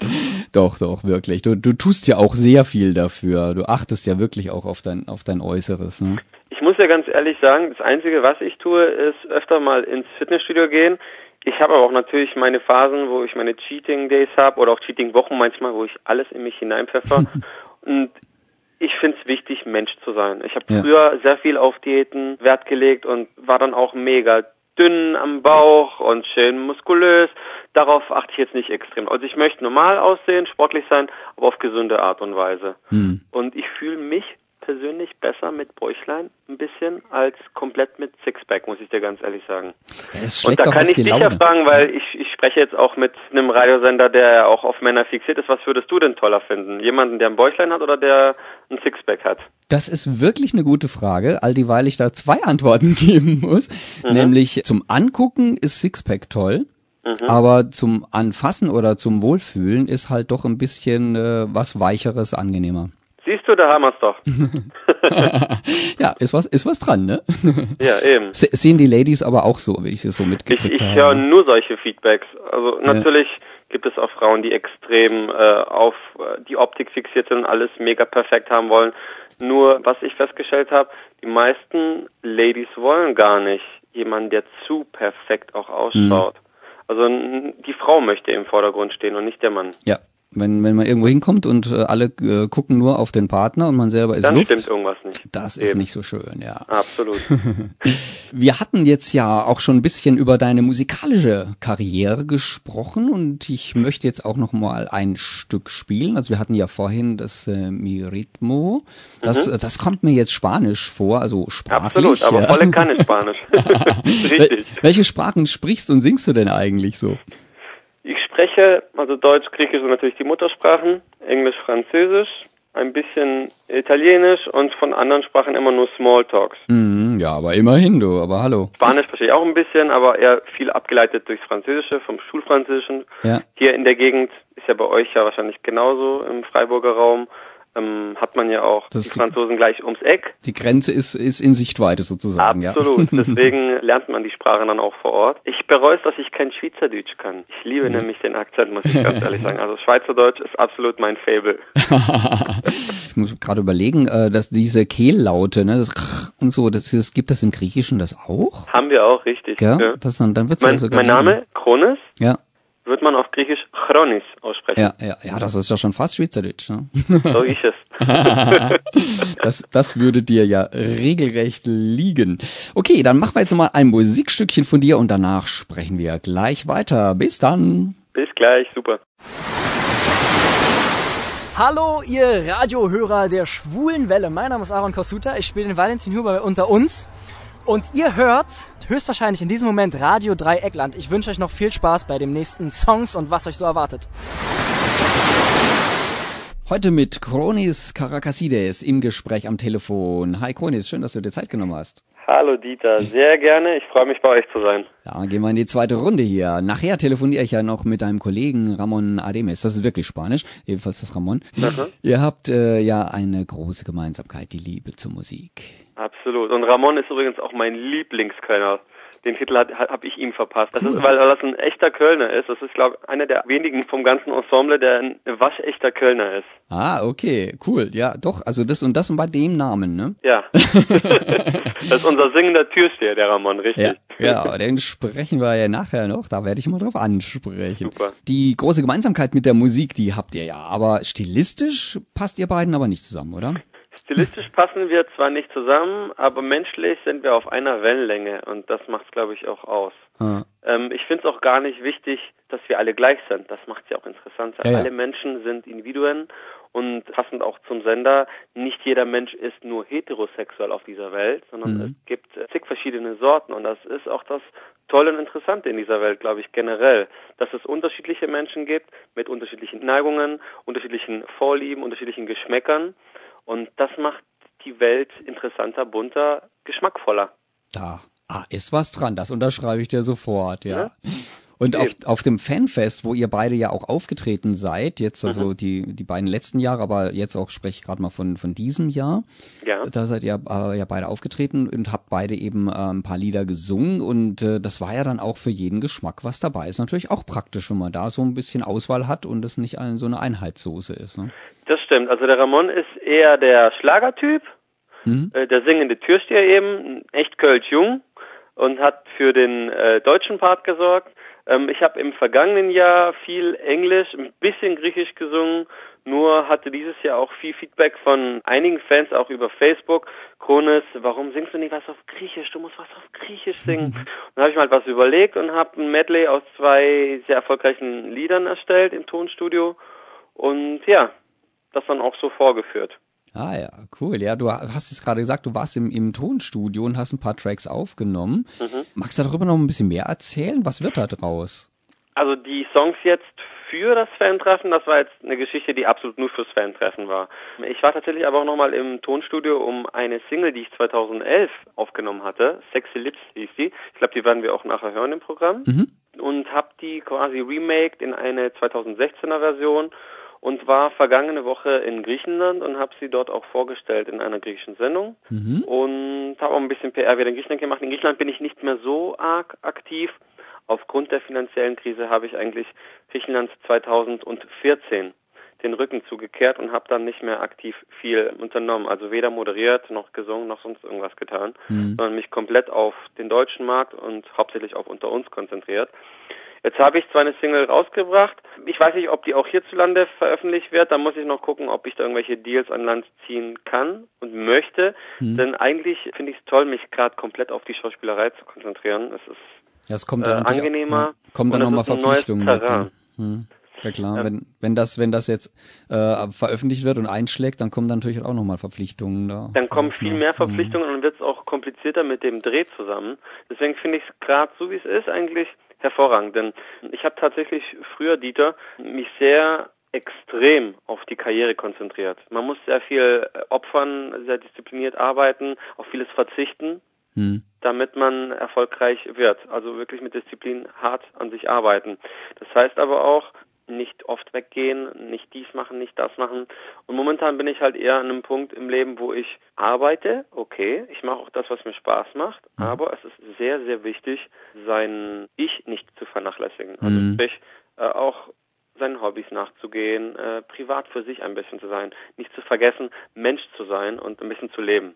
doch, doch, wirklich. Du, du tust ja auch sehr viel dafür. Du achtest ja wirklich auch auf dein, auf dein Äußeres. Ne? Ich muss ja ganz ehrlich sagen, das Einzige, was ich tue, ist öfter mal ins Fitnessstudio gehen. Ich habe aber auch natürlich meine Phasen, wo ich meine Cheating Days habe oder auch Cheating Wochen manchmal, wo ich alles in mich hineinpfeffer. und ich finde es wichtig, Mensch zu sein. Ich habe ja. früher sehr viel auf Diäten Wert gelegt und war dann auch mega dünn am Bauch und schön muskulös. Darauf achte ich jetzt nicht extrem. Also ich möchte normal aussehen, sportlich sein, aber auf gesunde Art und Weise. Hm. Und ich fühle mich persönlich besser mit Bäuchlein ein bisschen als komplett mit Sixpack, muss ich dir ganz ehrlich sagen. und da kann ich dich ja fragen, weil ich, ich spreche jetzt auch mit einem Radiosender, der auch auf Männer fixiert ist. Was würdest du denn toller finden? Jemanden, der ein Bäuchlein hat oder der ein Sixpack hat? Das ist wirklich eine gute Frage, all dieweil ich da zwei Antworten geben muss. Mhm. Nämlich zum Angucken ist Sixpack toll. Mhm. Aber zum Anfassen oder zum Wohlfühlen ist halt doch ein bisschen äh, was Weicheres angenehmer. Siehst du, da haben wir's doch. ja, ist was, ist was dran, ne? ja, eben. Se sehen die Ladies aber auch so, wie ich es so mitgekriegt ich, ich habe. Ich höre nur solche Feedbacks. Also natürlich ja. gibt es auch Frauen, die extrem äh, auf äh, die Optik fixiert sind und alles mega perfekt haben wollen. Nur, was ich festgestellt habe, die meisten Ladies wollen gar nicht jemanden, der zu perfekt auch ausschaut. Mhm. Also die Frau möchte im Vordergrund stehen und nicht der Mann. Ja, wenn, wenn man irgendwo hinkommt und äh, alle äh, gucken nur auf den Partner und man selber ist Dann Luft, stimmt irgendwas nicht. Das Eben. ist nicht so schön, ja. Absolut. Wir hatten jetzt ja auch schon ein bisschen über deine musikalische Karriere gesprochen und ich möchte jetzt auch noch mal ein Stück spielen. Also wir hatten ja vorhin das äh, Mi Ritmo. Das, mhm. das kommt mir jetzt Spanisch vor, also sprachlich. Absolut, aber ja. volle Kanne Spanisch. Richtig. Welche Sprachen sprichst und singst du denn eigentlich so? Spreche also Deutsch, Griechisch und natürlich die Muttersprachen, Englisch, Französisch, ein bisschen Italienisch und von anderen Sprachen immer nur Smalltalks. Mm, ja, aber immerhin du, aber hallo. Spanisch verstehe ich auch ein bisschen, aber eher viel abgeleitet durchs Französische, vom Schulfranzösischen. Ja. Hier in der Gegend ist ja bei euch ja wahrscheinlich genauso im Freiburger Raum. Ähm, hat man ja auch Das die ist die- Franzosen gleich ums Eck. Die Grenze ist, ist in Sichtweite sozusagen, Absolut. ja. Deswegen lernt man die Sprache dann auch vor Ort. Ich bereue es, dass ich kein Schweizerdeutsch kann. Ich liebe nämlich den Akzent, muss ich ganz ehrlich sagen. Also Schweizerdeutsch ist absolut mein Fable. ich muss gerade überlegen, äh, dass diese Kehllaute, ne, das und so, das, das gibt das im Griechischen das auch? Haben wir auch richtig. Ja, Ja. das dann, dann wird's Mein, ja sogar mein Name, Kronis, Ja, wird man auf Griechisch Chronis aussprechen. ja, ja, ja, das ist ja schon fast Schweizerdeutsch. Ne? So ist es. Das, das würde dir ja regelrecht liegen. Okay, dann machen wir jetzt mal ein Musikstückchen von dir und danach sprechen wir gleich weiter. Bis dann. Bis gleich, super. Hallo, ihr Radiohörer der schwulen Welle. Mein Name ist Aaron Kosuta. Ich spiele den Valentin Huber unter uns. Und ihr hört höchstwahrscheinlich in diesem Moment Radio Dreieckland. Ich wünsche euch noch viel Spaß bei den nächsten Songs und was euch so erwartet. Heute mit Kronis Karakasides im Gespräch am Telefon. Hi Kronis, schön, dass du dir Zeit genommen hast. Hallo Dieter, sehr gerne. Ich freue mich bei euch zu sein. Ja, gehen wir in die zweite Runde hier. Nachher telefoniere ich ja noch mit deinem Kollegen Ramon Ademes. Das ist wirklich Spanisch, ebenfalls das Ramon. Ihr habt äh, ja eine große Gemeinsamkeit, die Liebe zur Musik. Absolut. Und Ramon ist übrigens auch mein Lieblingskölner. Den Titel hat, habe ich ihm verpasst. Das ist, weil das ein echter Kölner ist. Das ist, glaube ich, einer der wenigen vom ganzen Ensemble, der ein waschechter Kölner ist. Ah, okay, cool. Ja, doch, also das und das und bei dem Namen, ne? Ja. das ist unser singender Türsteher, der Ramon, richtig. Ja, ja, den sprechen wir ja nachher noch, da werde ich mal drauf ansprechen. Super. Die große Gemeinsamkeit mit der Musik, die habt ihr ja, aber stilistisch passt ihr beiden aber nicht zusammen, oder? Stilistisch passen wir zwar nicht zusammen, aber menschlich sind wir auf einer Wellenlänge und das macht es, glaube ich, auch aus. Ah, Ähm, ich finde es auch gar nicht wichtig, dass wir alle gleich sind. Das macht es ja auch interessanter. Ja, ja. Alle Menschen sind Individuen und passend auch zum Sender, nicht jeder Mensch ist nur heterosexuell auf dieser Welt, sondern Mhm. es gibt äh, zig verschiedene Sorten und das ist auch das Tolle und Interessante in dieser Welt, glaube ich, generell, dass es unterschiedliche Menschen gibt mit unterschiedlichen Neigungen, unterschiedlichen Vorlieben, unterschiedlichen Geschmäckern und das macht die Welt interessanter, bunter, geschmackvoller. da ah, ist was dran, das unterschreibe ich dir sofort, ja. Ja? Und auf, Eben. auf dem Fanfest, wo ihr beide ja auch aufgetreten seid, jetzt also Mhm. die, die beiden letzten Jahre, aber jetzt auch spreche ich gerade mal von, von diesem Jahr, Ja. da seid ihr äh, ja beide aufgetreten und habt beide eben äh, ein paar Lieder gesungen und äh, das war ja dann auch für jeden Geschmack was dabei. Ist natürlich auch praktisch, wenn man da so ein bisschen Auswahl hat und es nicht ein, so eine Einheitssoße ist. Ne? Das stimmt. Also der Ramon ist eher der Schlagertyp, Mhm. äh, der singende Türsteher eben, echt Kölsch jung und hat für den äh, deutschen Part gesorgt. Ähm, ich habe im vergangenen Jahr viel Englisch, ein bisschen Griechisch gesungen, nur hatte dieses Jahr auch viel Feedback von einigen Fans auch über Facebook. Kronis, warum singst du nicht was auf Griechisch? Du musst was auf Griechisch singen. Und dann habe ich mal was überlegt und habe ein Medley aus zwei sehr erfolgreichen Liedern erstellt im Tonstudio und ja, das dann auch so vorgeführt. Ah ja, cool. Ja, du hast es gerade gesagt, du warst im, im Tonstudio und hast ein paar Tracks aufgenommen. Mhm. Magst du darüber noch ein bisschen mehr erzählen? Was wird da draus? Also die Songs jetzt für das Fantreffen, das war jetzt eine Geschichte, die absolut nur fürs Fantreffen war. Ich war tatsächlich aber auch nochmal im Tonstudio, um eine Single, die ich 2011 aufgenommen hatte, Sexy Lips hieß die. Ich glaube, die werden wir auch nachher hören im Programm. Mhm. Und habe die quasi remaked in eine 2016er Version und war vergangene Woche in Griechenland und habe sie dort auch vorgestellt in einer griechischen Sendung Mhm. und habe auch ein bisschen PR wieder in Griechenland gemacht. In Griechenland bin ich nicht mehr so arg aktiv. Aufgrund der finanziellen Krise habe ich eigentlich Griechenland 2014 den Rücken zugekehrt und habe dann nicht mehr aktiv viel unternommen. Also weder moderiert, noch gesungen, noch sonst irgendwas getan, Mhm. sondern mich komplett auf den deutschen Markt und hauptsächlich auf unter uns konzentriert. Jetzt habe ich zwar eine Single rausgebracht. Ich weiß nicht, ob die auch hierzulande veröffentlicht wird. Da muss ich noch gucken, ob ich da irgendwelche Deals an Land ziehen kann und möchte. Mhm. Denn eigentlich finde ich es toll, mich gerade komplett auf die Schauspielerei zu konzentrieren. Es ist Ja, es kommt Äh, dann natürlich- angenehmer Ja, kommt dann und nochmal Verpflichtungen ne? Hm. Ja klar, Ja. wenn, wenn das, wenn das jetzt äh, veröffentlicht wird und einschlägt, dann kommen dann natürlich auch nochmal Verpflichtungen da. dann kommen viel mehr Hm. Verpflichtungen und dann wird es auch komplizierter mit dem Dreh zusammen. Deswegen finde ich es gerade so, wie es ist, eigentlich hervorragend. Denn ich habe tatsächlich früher, Dieter, mich sehr extrem auf die Karriere konzentriert. Man muss sehr viel äh, opfern, sehr diszipliniert arbeiten, auf vieles verzichten, Hm. damit man erfolgreich wird. Also wirklich mit Disziplin hart an sich arbeiten. Das heißt aber auch, nicht oft weggehen, nicht dies machen, nicht das machen. Und momentan bin ich halt eher an einem Punkt im Leben, wo ich arbeite, okay, ich mache auch das, was mir Spaß macht, mhm. aber es ist sehr, sehr wichtig, sein Ich nicht zu vernachlässigen. Also mhm. sprich, äh, auch seinen Hobbys nachzugehen, äh, privat für sich ein bisschen zu sein, nicht zu vergessen, Mensch zu sein und ein bisschen zu leben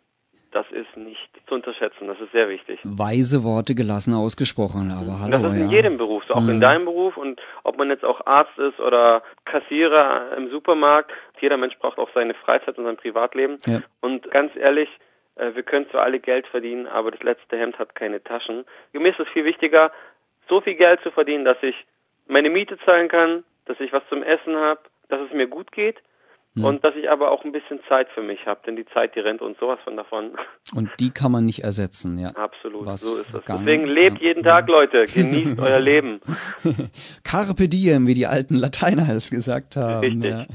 das ist nicht zu unterschätzen. Das ist sehr wichtig. Weise Worte gelassen ausgesprochen, aber hallo. Das ist in ja. jedem Beruf, so auch mhm. in deinem Beruf und ob man jetzt auch Arzt ist oder Kassierer im Supermarkt. Jeder Mensch braucht auch seine Freizeit und sein Privatleben. Ja. Und ganz ehrlich, äh, wir können zwar alle Geld verdienen, aber das letzte Hemd hat keine Taschen. Mir ist es viel wichtiger, so viel Geld zu verdienen, dass ich meine Miete zahlen kann, dass ich was zum Essen habe, dass es mir gut geht hm. Und dass ich aber auch ein bisschen Zeit für mich habe, denn die Zeit, die rennt uns sowas von davon. Und die kann man nicht ersetzen, ja. Absolut, Was so ist es. Deswegen lebt jeden Tag, Leute, genießt euer Leben. Carpe diem, wie die alten Lateiner es gesagt haben. Richtig. Ja.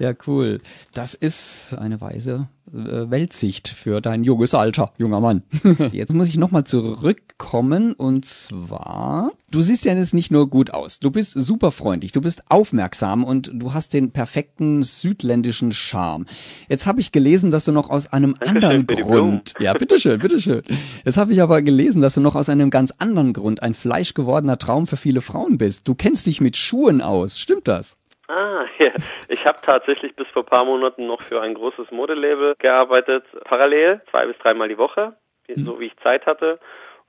ja, cool. Das ist eine weise Weltsicht für dein junges Alter, junger Mann. Jetzt muss ich nochmal zurückkommen und zwar, du siehst ja jetzt nicht nur gut aus, du bist super freundlich, du bist aufmerksam und du hast den perfekten südländischen Charme. Jetzt habe ich gelesen, dass du noch aus einem anderen Grund, ja, bitteschön, bitteschön. Jetzt habe ich aber gelesen, dass du noch aus einem ganz anderen Grund ein fleischgewordener Traum für viele Frauen bist. Du kennst dich mit Schuhen aus, stimmt das? Ah, ja. Ich habe tatsächlich bis vor paar Monaten noch für ein großes Modelabel gearbeitet, parallel, zwei bis dreimal die Woche, mhm. so wie ich Zeit hatte.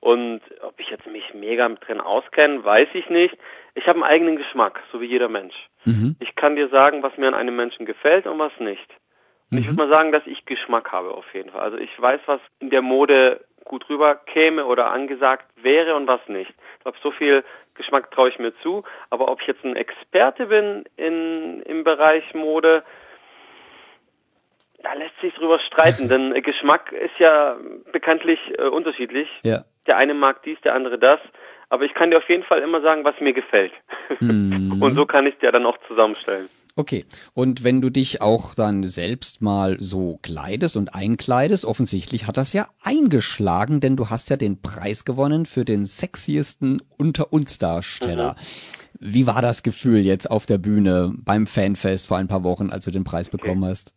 Und ob ich jetzt mich mega mit drin auskenne, weiß ich nicht. Ich habe einen eigenen Geschmack, so wie jeder Mensch. Mhm. Ich kann dir sagen, was mir an einem Menschen gefällt und was nicht. Und mhm. ich würde mal sagen, dass ich Geschmack habe auf jeden Fall. Also ich weiß, was in der Mode gut rüber käme oder angesagt wäre und was nicht. Ich glaube, so viel Geschmack traue ich mir zu. Aber ob ich jetzt ein Experte bin in, im Bereich Mode, da lässt sich drüber streiten, denn Geschmack ist ja bekanntlich äh, unterschiedlich. Ja. Der eine mag dies, der andere das. Aber ich kann dir auf jeden Fall immer sagen, was mir gefällt. Mhm. Und so kann ich dir dann auch zusammenstellen. Okay. Und wenn du dich auch dann selbst mal so kleidest und einkleidest, offensichtlich hat das ja eingeschlagen, denn du hast ja den Preis gewonnen für den sexiesten unter uns Darsteller. Mhm. Wie war das Gefühl jetzt auf der Bühne beim Fanfest vor ein paar Wochen, als du den Preis bekommen okay. hast?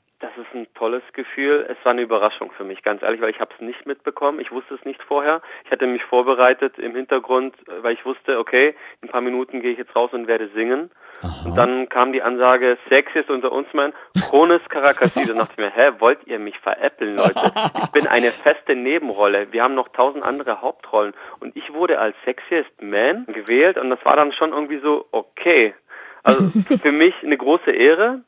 Tolles Gefühl. Es war eine Überraschung für mich, ganz ehrlich, weil ich habe es nicht mitbekommen. Ich wusste es nicht vorher. Ich hatte mich vorbereitet im Hintergrund, weil ich wusste, okay, in ein paar Minuten gehe ich jetzt raus und werde singen. Aha. Und dann kam die Ansage, Sex ist unter uns, man, Chronis Karakasi. Da dachte ich mir, hä, wollt ihr mich veräppeln, Leute? Ich bin eine feste Nebenrolle. Wir haben noch tausend andere Hauptrollen. Und ich wurde als Sexiest Man gewählt und das war dann schon irgendwie so, okay, also für mich eine große Ehre,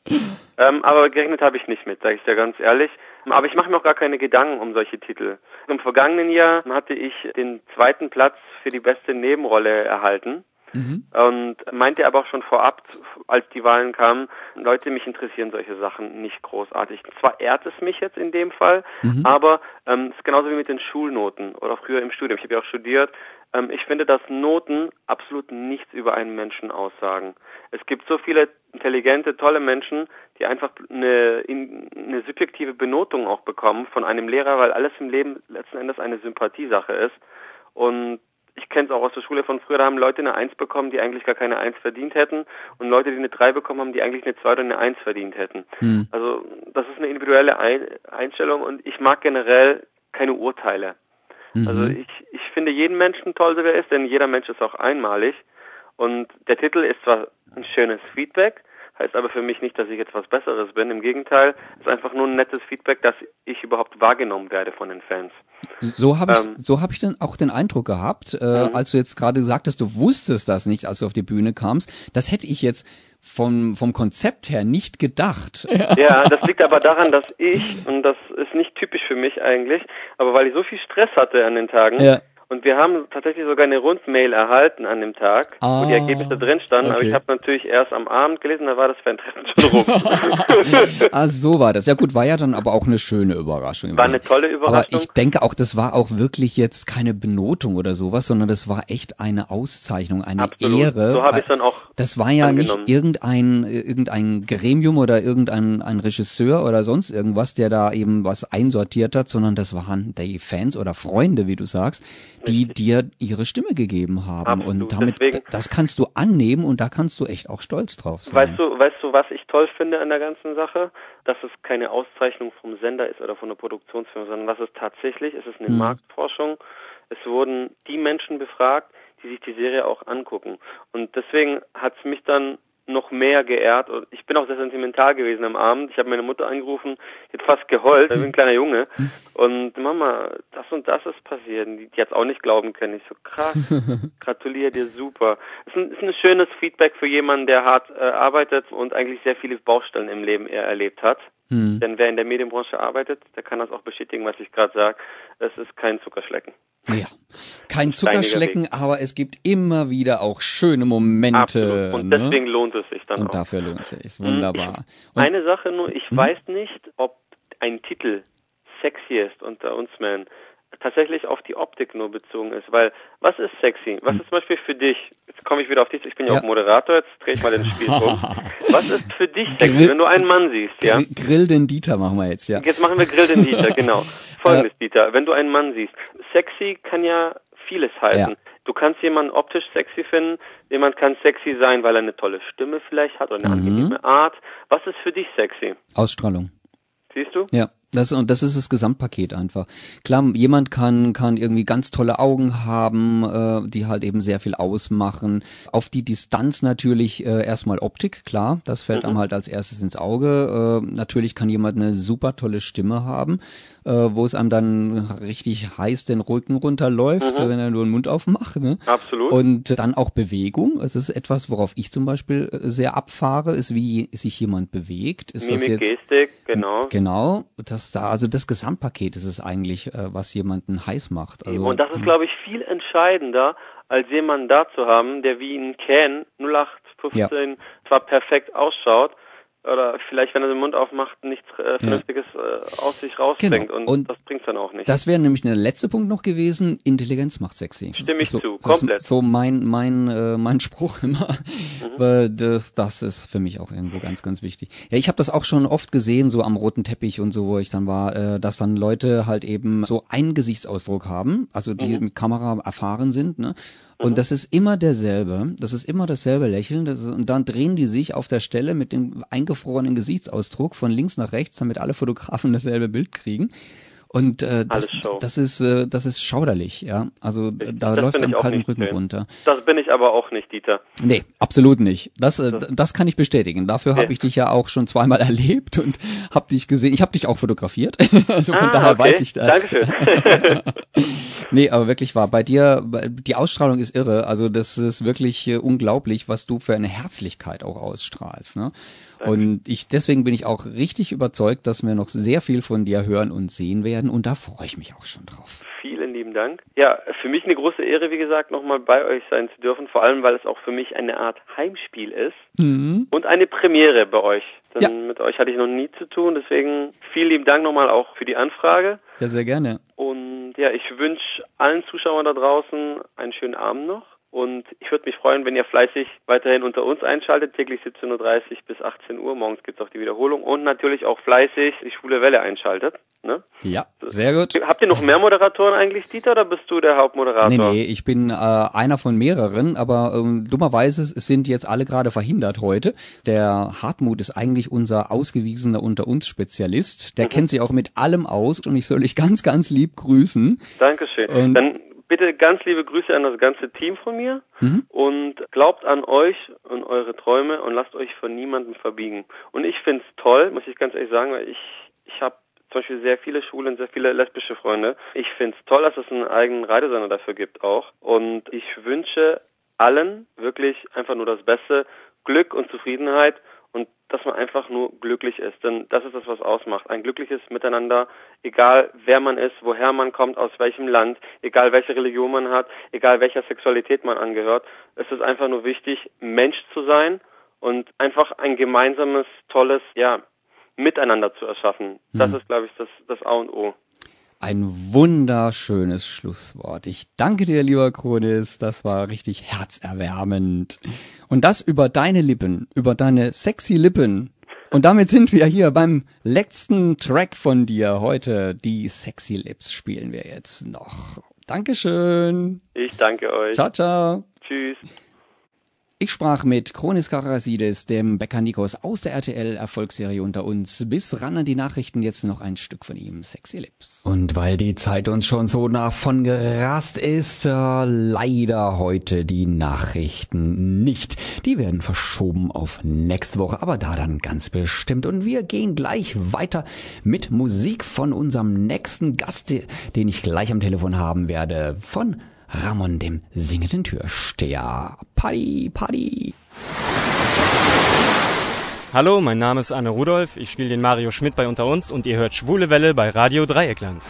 ähm, aber gerechnet habe ich nicht mit, sage ich dir ganz ehrlich. Aber ich mache mir auch gar keine Gedanken um solche Titel. Im vergangenen Jahr hatte ich den zweiten Platz für die beste Nebenrolle erhalten. Mhm. Und meinte aber auch schon vorab, als die Wahlen kamen, Leute, mich interessieren solche Sachen nicht großartig. Zwar ehrt es mich jetzt in dem Fall, mhm. aber ähm, es ähm, ist genauso wie mit den Schulnoten oder früher im Studium. Ich habe ja auch studiert. Ähm, ich finde, dass Noten absolut nichts über einen Menschen aussagen. Es gibt so viele intelligente, tolle Menschen, die einfach eine, eine subjektive Benotung auch bekommen von einem Lehrer, weil alles im Leben letzten Endes eine Sympathiesache ist. Und ich kenne es auch aus der Schule von früher, da haben Leute eine Eins bekommen, die eigentlich gar keine Eins verdient hätten und Leute, die eine Drei bekommen haben, die eigentlich eine Zwei oder eine Eins verdient hätten. Hm. Also das ist eine individuelle Einstellung und ich mag generell keine Urteile. Mhm. Also ich, ich finde jeden Menschen toll, so wie er ist, denn jeder Mensch ist auch einmalig. Und der Titel ist zwar ein schönes Feedback, heißt aber für mich nicht, dass ich jetzt was Besseres bin. Im Gegenteil, es ist einfach nur ein nettes Feedback, dass ich überhaupt wahrgenommen werde von den Fans. So habe ich, ähm, so hab ich dann auch den Eindruck gehabt, äh, mhm. als du jetzt gerade sagtest, du wusstest das nicht, als du auf die Bühne kamst. Das hätte ich jetzt vom, vom Konzept her nicht gedacht. Ja, das liegt aber daran, dass ich, und das ist nicht typisch für mich eigentlich, aber weil ich so viel Stress hatte an den Tagen, ja und wir haben tatsächlich sogar eine Rundmail erhalten an dem Tag, ah, wo die ah, Ergebnisse drin standen. Okay. Aber ich habe natürlich erst am Abend gelesen, da war das Fan-Treffen schon rum. ah, so war das. Ja gut, war ja dann aber auch eine schöne Überraschung. War eine tolle Überraschung. Aber ich denke auch, das war auch wirklich jetzt keine Benotung oder sowas, sondern das war echt eine Auszeichnung, eine Absolut. Ehre. So habe ich dann auch. Das war ja angenommen. nicht irgendein irgendein Gremium oder irgendein ein Regisseur oder sonst irgendwas, der da eben was einsortiert hat, sondern das waren die Fans oder Freunde, wie du sagst, die dir ihre Stimme gegeben haben. Absolut. Und damit, Deswegen- das kannst du annehmen und da kannst du echt auch stolz drauf sein. Weißt du, weißt du, was ich toll finde an der ganzen Sache? Dass es keine Auszeichnung vom Sender ist oder von der Produktionsfirma, sondern was es tatsächlich ist, es ist eine Mhm. Marktforschung. Es wurden die Menschen befragt, die sich die Serie auch angucken. Und deswegen hat es mich dann noch mehr geehrt. Und ich bin auch sehr sentimental gewesen am Abend. Ich habe meine Mutter angerufen, die hat fast geheult, ich bin ein kleiner Junge. Und Mama, das und das ist passiert. Die, die hat es auch nicht glauben können. Ich so, krass, gratuliere dir super. Es ist ein, ist ein schönes Feedback für jemanden, der hart äh, arbeitet und eigentlich sehr viele Baustellen im Leben eher erlebt hat. Hm. Denn wer in der Medienbranche arbeitet, der kann das auch bestätigen, was ich gerade sage. Es ist kein Zuckerschlecken. Ja, kein Zuckerschlecken, aber es gibt immer wieder auch schöne Momente. Absolut. Und ne? deswegen lohnt es sich dann Und auch. dafür lohnt es sich. Mhm. Wunderbar. Und Eine Sache nur, ich Mhm. weiß nicht, ob ein Titel sexy ist unter uns Männern tatsächlich auf die Optik nur bezogen ist, weil was ist sexy? Was ist zum Beispiel für dich? Jetzt komme ich wieder auf dich, ich bin ja. Ja. auch Moderator, jetzt drehe ich mal den Spiel um. was ist für dich sexy, Grill- wenn du einen Mann siehst, ja? Grill, den Dieter machen wir jetzt, ja. Jetzt machen wir Grill den Dieter, genau. Folgendes, Dieter, wenn du einen Mann siehst, sexy kann ja vieles heißen. Ja. Du kannst jemanden optisch sexy finden, jemand kann sexy sein, weil er eine tolle Stimme vielleicht hat oder eine Mhm. angenehme Art. Was ist für dich sexy? Ausstrahlung. Siehst du? Ja, das und das ist das Gesamtpaket einfach. Klar, jemand kann kann irgendwie ganz tolle Augen haben, äh, die halt eben sehr viel ausmachen. Auf die Distanz natürlich äh, erstmal Optik, klar, das fällt einem halt als erstes ins Auge. Äh, natürlich kann jemand eine super tolle Stimme haben, äh, wo es einem dann richtig heiß den Rücken runterläuft, wenn er nur den Mund aufmacht. Ne? Absolut. Und dann auch Bewegung. Es ist etwas, worauf ich zum Beispiel äh, sehr abfahre, ist wie sich jemand bewegt. Ist das Mimik, jetzt Gestik, genau. Genau, das da, also das Gesamtpaket ist es eigentlich, äh, was jemanden heiß macht. Also, Und das ist, glaube ich, viel entscheidender, als jemanden da zu haben, der wie ihn Ken 0815 zwar perfekt ausschaut, oder vielleicht, wenn er den Mund aufmacht, nichts äh, Vernünftiges äh, aus sich rausbringt. Genau. Und, Und das bringt dann auch nicht. das wäre nämlich der letzte Punkt noch gewesen. Intelligenz macht sexy. Stimme ich so, zu, das komplett. Ist so mein mein äh, mein Spruch immer. Mhm. Weil das, das ist für mich auch irgendwo ganz ganz wichtig. Ja, ich habe das auch schon oft gesehen, so am roten Teppich und so, wo ich dann war, äh, dass dann Leute halt eben so einen Gesichtsausdruck haben, also die Mhm. mit Kamera erfahren sind, ne? Und das ist immer derselbe, das ist immer dasselbe Lächeln, das ist, und dann drehen die sich auf der Stelle mit dem eingefrorenen Gesichtsausdruck von links nach rechts, damit alle Fotografen dasselbe Bild kriegen. Und äh, das, das ist äh, das ist schauderlich, ja. Also da Das läuft am kalten Rücken schön. runter. Das bin ich aber auch nicht, Dieter. Nee, absolut nicht. Das äh, das kann ich bestätigen. Dafür habe Nee. ich dich ja auch schon zweimal erlebt und habe dich gesehen. Ich habe dich auch fotografiert. also von Ah, daher okay. weiß ich das. Dankeschön. Nee, aber wirklich wahr. Bei dir, die Ausstrahlung ist irre. Also das ist wirklich äh, unglaublich, was du für eine Herzlichkeit auch ausstrahlst. Ne? Und ich, deswegen bin ich auch richtig überzeugt, dass wir noch sehr viel von dir hören und sehen werden. Und da freue ich mich auch schon drauf. Vielen Dank. Ja, für mich eine große Ehre, wie gesagt, nochmal bei euch sein zu dürfen. Vor allem, weil es auch für mich eine Art Heimspiel ist Mhm. und eine Premiere bei euch. Denn Ja. mit euch hatte ich noch nie zu tun. Deswegen vielen lieben Dank nochmal auch für die Anfrage. Ja, sehr gerne. Und ja, ich wünsche allen Zuschauern da draußen einen schönen Abend noch. Und ich würde mich freuen, wenn ihr fleißig weiterhin unter uns einschaltet, täglich 17.30 Uhr bis 18 Uhr. Morgens gibt's auch die Wiederholung. Und natürlich auch fleißig die schwule Welle einschaltet. Ne? Ja, sehr gut. Habt ihr noch mehr Moderatoren eigentlich, Dieter, oder bist du der Hauptmoderator? Nee, nee, ich bin äh, einer von mehreren, aber ähm, dummerweise es sind jetzt alle gerade verhindert heute. Der Hartmut ist eigentlich unser ausgewiesener unter uns Spezialist. Der kennt sich auch mit allem aus und ich soll dich ganz, ganz lieb grüßen. Dankeschön. Und- Dann bitte ganz liebe Grüße an das ganze Team von mir Mhm. und glaubt an euch und eure Träume und lasst euch von niemandem verbiegen. Und ich find's toll, muss ich ganz ehrlich sagen, weil ich, ich habe zum Beispiel sehr viele Schwule und sehr viele lesbische Freunde. Ich find's toll, dass es einen eigenen Radiosender dafür gibt auch. Und ich wünsche allen wirklich einfach nur das Beste, Glück und Zufriedenheit und dass man einfach nur glücklich ist. Denn das ist das, was ausmacht. Ein glückliches Miteinander, egal wer man ist, woher man kommt, aus welchem Land, egal welche Religion man hat, egal welcher Sexualität man angehört. Es ist einfach nur wichtig, Mensch zu sein und einfach ein gemeinsames, tolles, ja, Miteinander zu erschaffen. Das ist, glaube ich, das, das A und O. Ein wunderschönes Schlusswort. Ich danke dir, lieber Kronis. Das war richtig herzerwärmend. Und das über deine Lippen, über deine sexy Lippen. Und damit sind wir hier beim letzten Track von dir heute. Die Sexy Lips spielen wir jetzt noch. Dankeschön. Ich danke euch. Ciao, ciao. Tschüss. Ich sprach mit Chronis Karasides, dem Bäcker Nikos aus der RTL-Erfolgsserie unter uns. Bis ran an die Nachrichten jetzt noch ein Stück von ihm, Sexy Lips. Und weil die Zeit uns schon so nah von gerast ist, äh, leider heute die Nachrichten nicht. Die werden verschoben auf nächste Woche, aber da dann ganz bestimmt. Und wir gehen gleich weiter mit Musik von unserem nächsten Gast, den ich gleich am Telefon haben werde, von Ramon, dem singenden Türsteher. Party, Party. Hallo, mein Name ist Anne Rudolf, ich spiele den Mario Schmidt bei Unter uns und ihr hört Schwule Welle bei Radio Dreieckland.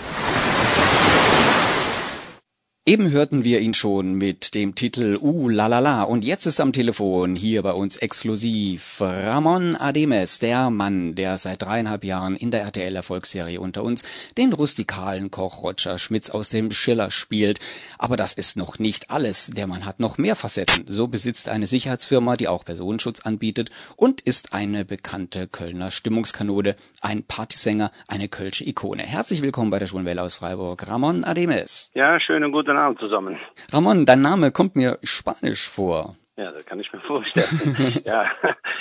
Eben hörten wir ihn schon mit dem Titel Uh la la la und jetzt ist am Telefon hier bei uns exklusiv Ramon Ademes, der Mann, der seit dreieinhalb Jahren in der RTL-Erfolgsserie unter uns den rustikalen Koch Roger Schmitz aus dem Schiller spielt. Aber das ist noch nicht alles. Der Mann hat noch mehr Facetten. So besitzt eine Sicherheitsfirma, die auch Personenschutz anbietet und ist eine bekannte Kölner Stimmungskanone, ein Partysänger, eine kölsche Ikone. Herzlich willkommen bei der Schwulenwelle aus Freiburg, Ramon Ademes. Ja, schönen guten Abend zusammen. Ramon, dein Name kommt mir spanisch vor. Ja, das kann ich mir vorstellen. ja,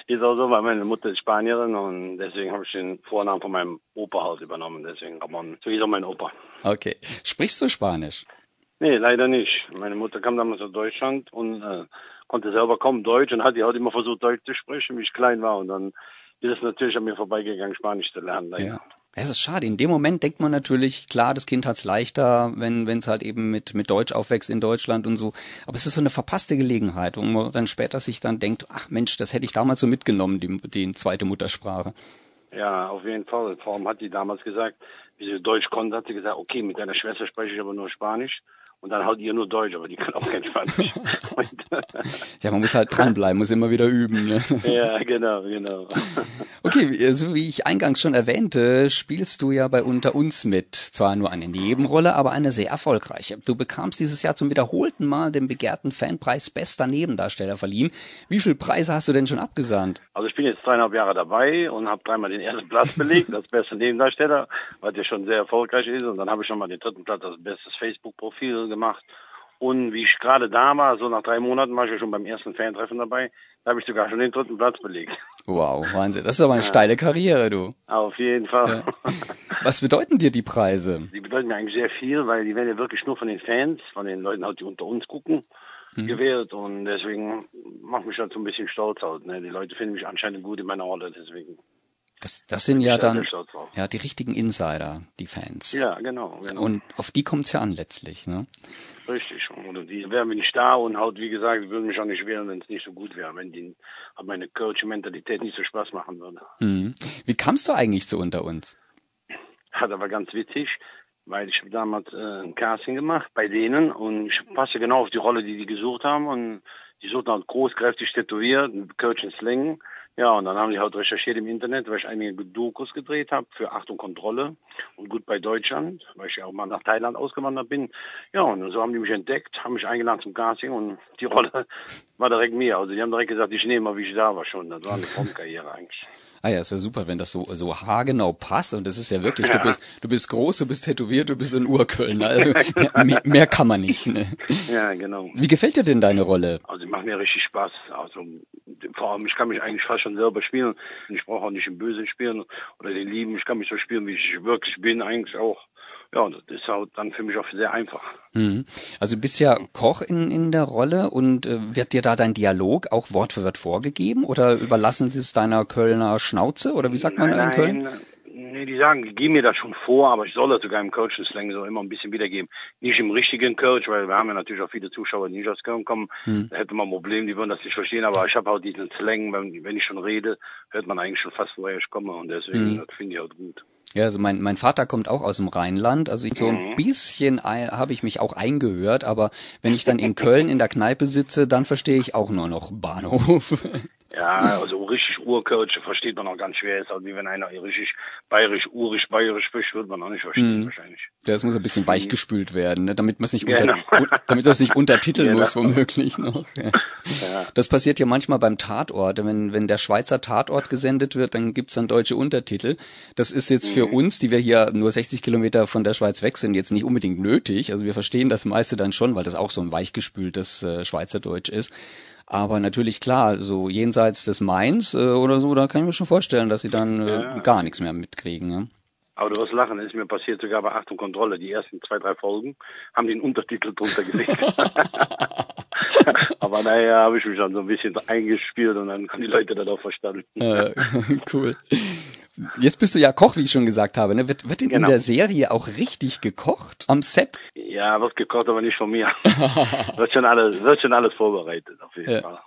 ist auch so, weil meine Mutter ist Spanierin und deswegen habe ich den Vornamen von meinem Opa halt übernommen. Deswegen Ramon, so ist auch mein Opa. Okay. Sprichst du Spanisch? Nee, leider nicht. Meine Mutter kam damals aus Deutschland und äh, konnte selber kaum Deutsch und hat die halt immer versucht, Deutsch zu sprechen, wie ich klein war. Und dann ist es natürlich an mir vorbeigegangen, Spanisch zu lernen. Leider. Ja. Es ist schade. In dem Moment denkt man natürlich, klar, das Kind hat's leichter, wenn es halt eben mit mit Deutsch aufwächst in Deutschland und so. Aber es ist so eine verpasste Gelegenheit, wo man dann später sich dann denkt, ach Mensch, das hätte ich damals so mitgenommen, die, die zweite Muttersprache. Ja, auf jeden Fall. Vor allem hat die damals gesagt, wie sie Deutsch konnte, hat sie gesagt, okay, mit deiner Schwester spreche ich aber nur Spanisch. Und dann halt ihr nur Deutsch, aber die kann auch kein Spanisch. ja, man muss halt dranbleiben, muss immer wieder üben. Ne? ja, genau, genau. Okay, so wie ich eingangs schon erwähnte, spielst du ja bei Unter uns mit. Zwar nur eine Nebenrolle, aber eine sehr erfolgreiche. Du bekamst dieses Jahr zum wiederholten Mal den begehrten Fanpreis Bester Nebendarsteller verliehen. Wie viele Preise hast du denn schon abgesandt? Also ich bin jetzt dreieinhalb Jahre dabei und habe dreimal den ersten Platz belegt als bester Nebendarsteller, was ja schon sehr erfolgreich ist. Und dann habe ich schon mal den dritten Platz als bestes Facebook-Profil gemacht. Und wie ich gerade da war, so nach drei Monaten war ich ja schon beim ersten Fantreffen dabei, da habe ich sogar schon den dritten Platz belegt. Wow, Wahnsinn. Das ist aber eine ja. steile Karriere, du. Auf jeden Fall. Ja. Was bedeuten dir die Preise? Die bedeuten mir eigentlich sehr viel, weil die werden ja wirklich nur von den Fans, von den Leuten halt, die unter uns gucken, mhm. gewählt. Und deswegen macht mich das so ein bisschen stolz aus. Ne? Die Leute finden mich anscheinend gut in meiner Rolle, deswegen. Das, das sind ja dann ja die richtigen Insider, die Fans. Ja, genau. genau. Und auf die kommt's ja an letztlich, ne? Richtig. Und die wären mir nicht da und halt, wie gesagt, würden mich auch nicht wehren, wenn es nicht so gut wäre, wenn die meine Coach-Mentalität nicht so Spaß machen würde. Mhm. Wie kamst du eigentlich zu unter uns? Hat aber ganz witzig, weil ich habe damals äh, ein Casting gemacht bei denen und ich passe genau auf die Rolle, die die gesucht haben und die suchten halt groß, kräftig tätowiert, Coach in Slang ja, und dann haben die halt recherchiert im Internet, weil ich einige Dokus gedreht habe für Achtung Kontrolle und gut bei Deutschland, weil ich ja auch mal nach Thailand ausgewandert bin. Ja, und so haben die mich entdeckt, haben mich eingeladen zum Casting und die Rolle war direkt mir. Also die haben direkt gesagt, ich nehme mal, wie ich da war schon. Das war eine Traumkarriere eigentlich. Ah ja, ist ja super, wenn das so so haargenau passt und das ist ja wirklich, ja. du bist du bist groß, du bist tätowiert, du bist ein Urkölner, also mehr, mehr, kann man nicht. Ne? Ja, genau. Wie gefällt dir denn deine Rolle? Also die macht mir richtig Spaß. Also vor allem, ich kann mich eigentlich fast schon selber spielen. Ich brauche auch nicht den Bösen spielen oder den Lieben. Ich kann mich so spielen, wie ich wirklich bin, eigentlich auch. Ja, das ist halt dann für mich auch sehr einfach. Mhm. Also du bist ja Koch in, in der Rolle und äh, wird dir da dein Dialog auch Wort für Wort vorgegeben oder überlassen sie es deiner Kölner Schnauze oder wie sagt man nein, in Köln? Nein, Nee, die sagen, die geben mir das schon vor, aber ich soll das sogar im Coaching-Slang so immer ein bisschen wiedergeben. Nicht im richtigen Coach, weil wir haben ja natürlich auch viele Zuschauer, die nicht aus Köln kommen. Hm. Da hätte man ein Problem, die würden das nicht verstehen, aber ich habe auch diesen Slang, wenn, wenn ich schon rede, hört man eigentlich schon fast, woher ich komme und deswegen, hm. das finde ich halt gut. Ja, also mein, mein Vater kommt auch aus dem Rheinland, also so ein mhm. bisschen habe ich mich auch eingehört, aber wenn ich dann in Köln in der Kneipe sitze, dann verstehe ich auch nur noch Bahnhof. Ja, also richtig Urkölsch versteht man auch ganz schwer. Ist halt wie wenn einer richtig bayerisch, urisch, bayerisch spricht, wird man auch nicht verstehen Mhm. wahrscheinlich. Ja, das muss ein bisschen weichgespült werden, ne? damit man es nicht, Genau. unter, un- damit man es nicht untertiteln Genau. muss, womöglich noch. Ja. Ja. Das passiert ja manchmal beim Tatort. Wenn, wenn der Schweizer Tatort gesendet wird, dann gibt's dann deutsche Untertitel. Das ist jetzt für Mhm. uns, die wir hier nur 60 Kilometer von der Schweiz weg sind, jetzt nicht unbedingt nötig. Also wir verstehen das meiste dann schon, weil das auch so ein weichgespültes äh, Schweizerdeutsch ist. Aber natürlich klar, so jenseits des Mains äh, oder so, da kann ich mir schon vorstellen, dass sie dann äh, Ja. gar nichts mehr mitkriegen. Ja? Aber du wirst lachen, das ist mir passiert sogar bei Achtung Kontrolle. Die ersten zwei, drei Folgen haben den Untertitel drunter gelegt. Aber naja, habe ich mich dann so ein bisschen eingespielt und dann haben die Leute das auch verstanden. Äh, cool. Jetzt bist du ja Koch, wie ich schon gesagt habe. Ne? Wird, wird in, in Genau. der Serie auch richtig gekocht am Set? Ja, wird gekocht, aber nicht von mir. wird schon alles, wird schon alles vorbereitet, auf jeden Ja. Fall.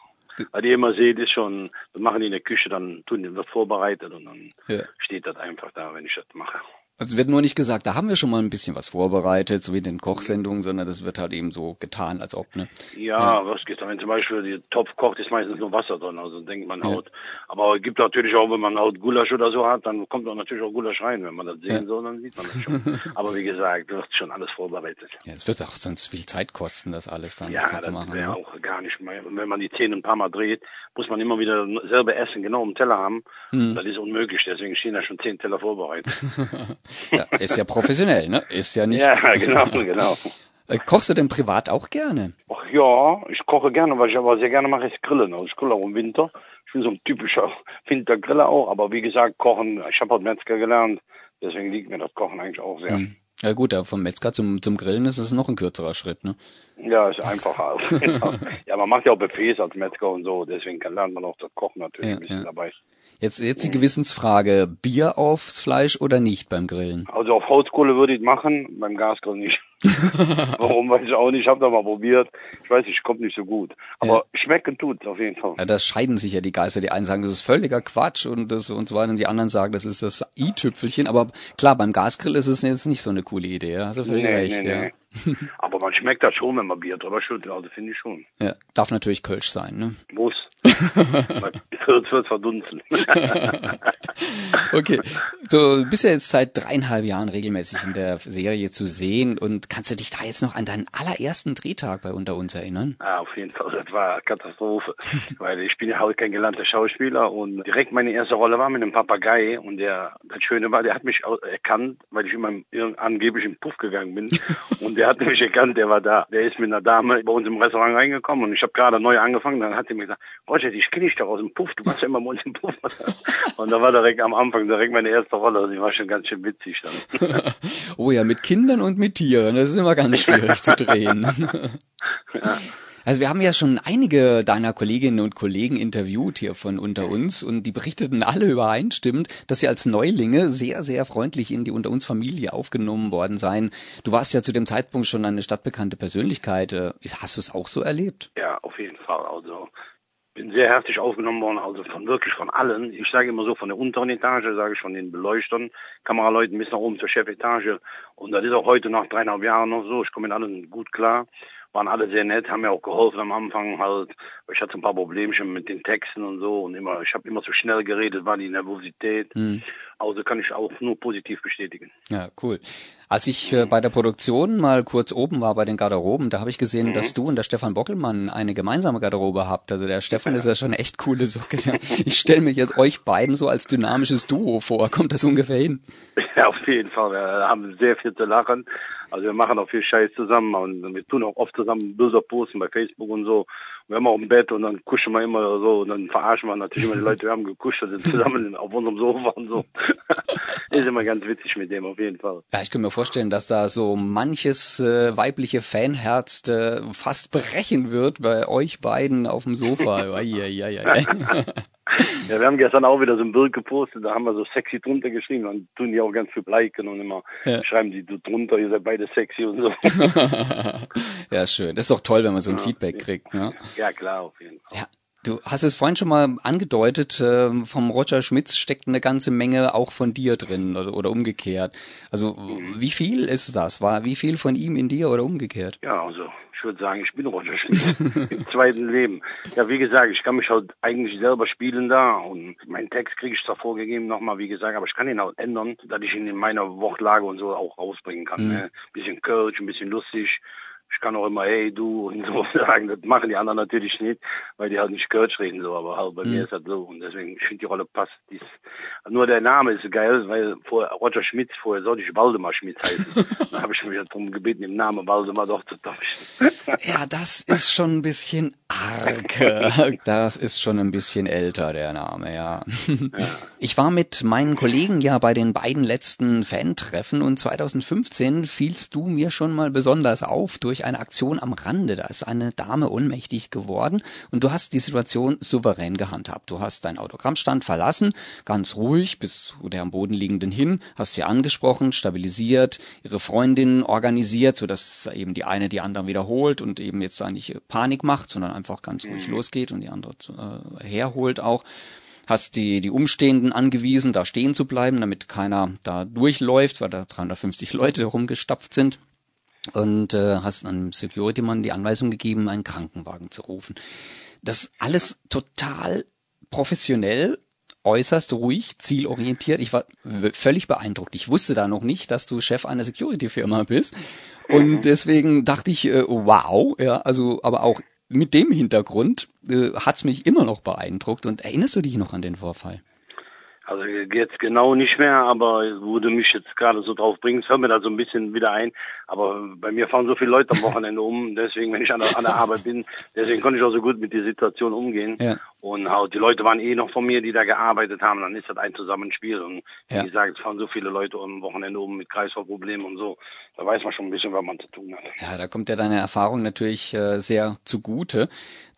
Weil die immer seht, ist schon, das machen die in der Küche, dann tun die, wird vorbereitet und dann Ja. steht das einfach da, wenn ich das mache. Also wird nur nicht gesagt, da haben wir schon mal ein bisschen was vorbereitet, so wie in den Kochsendungen, sondern das wird halt eben so getan, als ob, ne? Ja, was geht da? Wenn zum Beispiel die Topf kocht, ist meistens nur Wasser drin, also denkt man Ja. haut. Aber es gibt natürlich auch, wenn man haut Gulasch oder so hat, dann kommt auch natürlich auch Gulasch rein. Wenn man das sehen Ja. soll, dann sieht man das schon. Aber wie gesagt, wird schon alles vorbereitet. Ja, es wird auch sonst viel Zeit kosten, das alles dann Ja, zu das machen. wäre Ne? auch gar nicht mehr. Und wenn man die Zähne ein paar Mal dreht, muss man immer wieder selber essen, genau im Teller haben. Hm. Das ist unmöglich, deswegen stehen da schon zehn Teller vorbereitet. Ja, ist ja professionell, ne? Ist ja nicht. ja, genau, genau. Äh, Kochst du denn privat auch gerne? Ach ja, ich koche gerne, was ich aber sehr gerne mache, ist Grillen. Also ich grille auch im Winter. Ich bin so ein typischer Wintergriller auch, aber wie gesagt, Kochen, ich habe halt Metzger gelernt, deswegen liegt mir das Kochen eigentlich auch sehr. Hm. Ja gut, aber vom Metzger zum, zum Grillen ist es noch ein kürzerer Schritt, ne? Ja, ist einfacher. auch. Genau. ja, man macht ja auch Buffets als Metzger und so, deswegen kann, lernt man auch das Kochen natürlich Ja, ein bisschen ja. dabei. Jetzt, jetzt die Gewissensfrage, Bier aufs Fleisch oder nicht beim Grillen? Also auf Holzkohle würde ich machen, beim Gasgrill nicht. Warum weiß ich auch nicht, ich habe da mal probiert. Ich weiß nicht, kommt nicht so gut. Aber schmecken tut's auf jeden Fall. Ja, da scheiden sich ja die Geister. Die einen sagen, das ist völliger Quatsch und das und so weiter. Und die anderen sagen, das ist das i-Tüpfelchen. Aber klar, beim Gasgrill ist es jetzt nicht so eine coole Idee. Da hast du völlig recht. ja. Aber man schmeckt das schon, wenn man Bier drüber schüttelt. Also finde ich schon. ja. Darf natürlich Kölsch sein, ne? Muss. wird, wird verdunsten. Okay. So, du bist ja jetzt seit dreieinhalb Jahren regelmäßig in der Serie zu sehen und kannst du dich da jetzt noch an deinen allerersten Drehtag bei Unter uns erinnern? Ja, auf jeden Fall, das war Katastrophe. Weil ich bin ja halt kein gelernter Schauspieler und direkt meine erste Rolle war mit einem Papagei und der, das Schöne war, der hat mich erkannt, weil ich immer im- angeblich im Puff gegangen bin und der hat mich erkannt, der war da. Der ist mit einer Dame bei uns im Restaurant reingekommen und ich habe gerade neu angefangen, dann hat er mir gesagt, Roger, ich kenne dich doch aus dem Puff, du warst ja immer uns im Puff. Und da war direkt am Anfang direkt meine erste Rolle, also die war schon ganz schön witzig dann. Oh ja, mit Kindern und mit Tieren. Das ist immer ganz schwierig zu drehen. Also wir haben ja schon einige deiner Kolleginnen und Kollegen interviewt hier von unter uns und die berichteten alle übereinstimmend, dass sie als Neulinge sehr, sehr freundlich in die unter uns Familie aufgenommen worden seien. Du warst ja zu dem Zeitpunkt schon eine stadtbekannte Persönlichkeit. Äh, Hast du es auch so erlebt? Ja, auf jeden Fall. Also bin sehr herzlich aufgenommen worden, also von wirklich von allen. Ich sage immer so von der unteren Etage, sage ich von den Beleuchtern, Kameraleuten bis nach oben zur Chefetage. Und das ist auch heute nach dreieinhalb Jahren noch so. Ich komme mit allen gut klar. Waren alle sehr nett, haben mir auch geholfen am Anfang halt. Ich hatte ein paar Problemchen mit den Texten und so und immer, ich habe immer zu schnell geredet, war die Nervosität. Also kann ich auch nur positiv bestätigen. Ja, cool. Als ich äh, bei der Produktion mal kurz oben war bei den Garderoben, da habe ich gesehen, dass du und der Stefan Bockelmann eine gemeinsame Garderobe habt. Also der Stefan ist ja schon eine echt coole Socke. Ja. Ich stelle mir jetzt euch beiden so als dynamisches Duo vor. Kommt das ungefähr hin? Ja, auf jeden Fall. Wir haben sehr viel zu lachen. Also wir machen auch viel Scheiß zusammen und wir tun auch oft zusammen Bilder posten bei Facebook und so. Wir haben auch im Bett und dann kuschen wir immer so und dann verarschen wir natürlich immer die Leute, wir haben gekuscht und sind zusammen auf unserem Sofa und so. Ist immer ganz witzig mit dem auf jeden Fall. Ja, ich kann mir vorstellen, dass da so manches äh, weibliche Fanherz äh, fast brechen wird bei euch beiden auf dem Sofa. Eieieiei. Ja, wir haben gestern auch wieder so ein Bild gepostet, da haben wir so sexy drunter geschrieben, dann tun die auch ganz viel liken und immer Ja. schreiben die so drunter, ihr seid beide sexy und so. ja, schön. Das ist doch toll, wenn man so ein Feedback kriegt. Ne? ja, klar, auf jeden Fall. Ja, du hast es vorhin schon mal angedeutet, ähm, vom Roger Schmitz steckt eine ganze Menge auch von dir drin oder, oder umgekehrt. Also wie viel ist das? War wie viel von ihm in dir oder umgekehrt? Ja, also würde sagen, ich bin Roger Schmidt im zweiten Leben. Ja, wie gesagt, ich kann mich halt eigentlich selber spielen da und meinen Text kriege ich zwar vorgegeben nochmal, wie gesagt, aber ich kann ihn auch ändern, dass ich ihn in meiner Wortlage und so auch rausbringen kann. Mhm. Ne? Bisschen Kölsch, ein bisschen lustig ich kann auch immer hey du und so sagen. Das machen die anderen natürlich nicht, weil die halt nicht Kölsch reden so, aber halt bei mhm. mir ist das so und deswegen ich finde die Rolle passt. Dies, nur der Name ist geil, weil vor Roger Schmidt vorher sollte ich Waldemar Schmidt heißen. da habe ich mich darum gebeten, den Namen Waldemar doch zu tauschen. ja, das ist schon ein bisschen arg. Das ist schon ein bisschen älter der Name, ja. ja. Ich war mit meinen Kollegen ja bei den beiden letzten Fan-Treffen und 2015 fielst du mir schon mal besonders auf durch eine Aktion am Rande. Da ist eine Dame ohnmächtig geworden und du hast die Situation souverän gehandhabt. Du hast deinen Autogrammstand verlassen, ganz ruhig bis zu der am Boden liegenden hin, hast sie angesprochen, stabilisiert, ihre Freundin organisiert, sodass eben die eine die anderen wiederholt und eben jetzt da nicht Panik macht, sondern einfach ganz ruhig mhm. losgeht und die andere äh, herholt auch hast die, die Umstehenden angewiesen, da stehen zu bleiben, damit keiner da durchläuft, weil da 350 Leute rumgestapft sind und äh, hast einem Security-Mann die Anweisung gegeben, einen Krankenwagen zu rufen. Das alles total professionell, äußerst ruhig, zielorientiert. Ich war völlig beeindruckt. Ich wusste da noch nicht, dass du Chef einer Security-Firma bist. Und mhm. deswegen dachte ich, äh, wow, ja, also, aber auch mit dem Hintergrund äh, hat's mich immer noch beeindruckt. Und erinnerst du dich noch an den Vorfall? Also jetzt genau nicht mehr, aber wo du mich jetzt gerade so drauf bringst, hör mir da so ein bisschen wieder ein. Aber bei mir fahren so viele Leute am Wochenende um, deswegen, wenn ich an der, an der Arbeit bin, deswegen konnte ich auch so gut mit der Situation umgehen. Ja. Und halt, die Leute waren eh noch von mir, die da gearbeitet haben, dann ist das ein Zusammenspiel. Und wie ja. gesagt, es fahren so viele Leute am Wochenende um mit Kreislaufproblemen und so. Da weiß man schon ein bisschen, was man zu tun hat. Ja, da kommt ja deine Erfahrung natürlich äh, sehr zugute.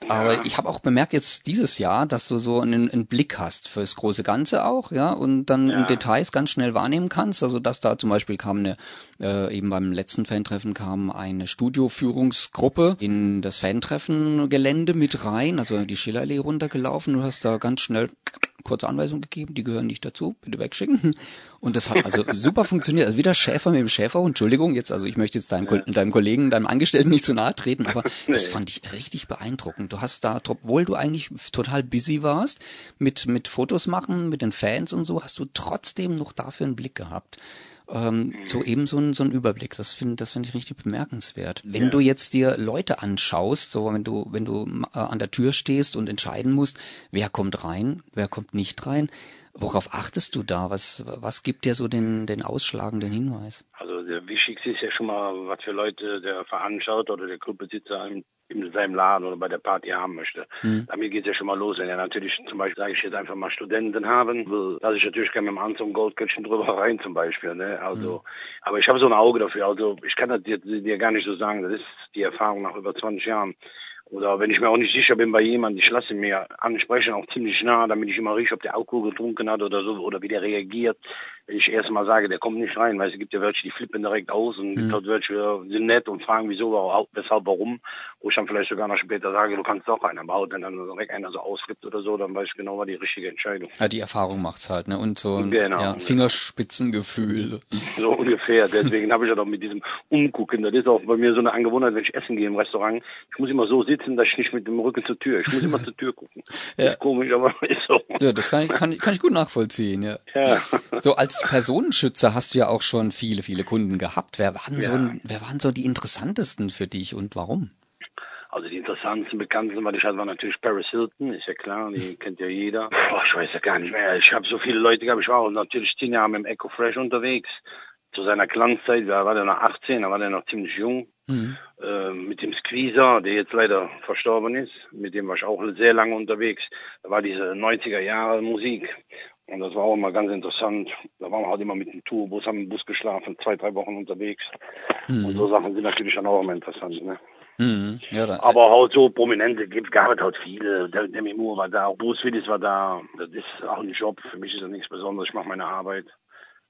Aber ja. ich habe auch bemerkt jetzt dieses Jahr, dass du so einen, einen, Blick hast fürs große Ganze auch, ja, und dann. Details ganz schnell wahrnehmen kannst. Also dass da zum Beispiel kam eine, äh, eben beim letzten Fan-Treffen kam eine Studioführungsgruppe in das Fan-Treffen-Gelände mit rein, also die Schillerallee runtergelaufen. Du hast da ganz schnell kurze Anweisung gegeben, die gehören nicht dazu, bitte wegschicken. Und das hat also super funktioniert. Also wieder Schäfer mit dem Schäfer. Entschuldigung, jetzt, also ich möchte jetzt deinem, ja. deinem Kollegen, deinem Angestellten nicht zu nahe treten, aber nee. das fand ich richtig beeindruckend. Du hast da, obwohl du eigentlich total busy warst, mit, mit Fotos machen, mit den Fans und so, hast du trotzdem noch dafür einen Blick gehabt ähm, so eben so ein, so ein Überblick. Das finde das finde ich richtig bemerkenswert. Wenn ja. du jetzt dir Leute anschaust, so wenn du wenn du äh, an der Tür stehst und entscheiden musst, wer kommt rein, wer kommt nicht rein, worauf achtest du da? Was was gibt dir so den den ausschlagenden Hinweis? Also der wichtigste ist ja schon mal, was für Leute der Veranstalter oder der Clubbesitzer im in seinem Laden oder bei der Party haben möchte. Mhm. Damit geht es ja schon mal los. Wenn er natürlich zum Beispiel, sage ich jetzt einfach mal Studenten haben will, lasse ich natürlich gerne mit dem Anzug Goldkettchen drüber rein zum Beispiel. Ne? Also, mhm. aber ich habe so ein Auge dafür. Also ich kann das dir, dir gar nicht so sagen. Das ist die Erfahrung nach über 20 Jahren. Oder wenn ich mir auch nicht sicher bin bei jemandem, ich lasse mir ansprechen, auch ziemlich nah, damit ich immer rieche, ob der Alkohol getrunken hat oder so, oder wie der reagiert. Ich erstmal sage, der kommt nicht rein, weil es gibt ja welche, die flippen direkt aus und mhm. gibt halt welche, sind nett und fragen, wieso, weshalb, warum. Wo ich dann vielleicht sogar noch später sage, du kannst doch einen, aber wenn dann direkt einer so ausflippt oder so, dann weiß ich genau, war die richtige Entscheidung. Ja, die Erfahrung macht's halt, ne? Und so ein genau. ja, Fingerspitzengefühl. So ungefähr. Deswegen habe ich ja doch mit diesem Umgucken, das ist auch bei mir so eine Angewohnheit, wenn ich essen gehe im Restaurant, ich muss immer so sitzen, sitzen, dass ich nicht mit dem Rücken zur Tür. Ich muss immer zur Tür gucken. Ja. komisch, aber ist so. Ja, das kann ich, kann, kann ich gut nachvollziehen, ja. ja. So als Personenschützer hast du ja auch schon viele, viele Kunden gehabt. Wer waren, ja. so, wer waren so die interessantesten für dich und warum? Also die interessantesten, bekanntesten, weil ich hatte, war natürlich Paris Hilton, ist ja klar, die kennt ja jeder. Boah, ich weiß ja gar nicht mehr. Ich habe so viele Leute gehabt. Ich war auch natürlich zehn Jahre mit dem Echo Fresh unterwegs. Zu seiner Glanzzeit, da war der noch 18, da war der noch ziemlich jung. Mhm. Äh, mit dem Squeezer, der jetzt leider verstorben ist, mit dem war ich auch sehr lange unterwegs. Da war diese 90er Jahre Musik. Und das war auch immer ganz interessant. Da waren wir halt immer mit dem Tourbus, haben im Bus geschlafen, zwei, drei Wochen unterwegs. Mhm. Und so Sachen sind natürlich dann auch immer interessant. Ne? Mhm. Ja, da, Aber halt so Prominente gibt, gab es halt viele. Der, Demi Moore war da, Bruce Willis war da. Das ist auch ein Job. Für mich ist das nichts Besonderes. Ich mache meine Arbeit.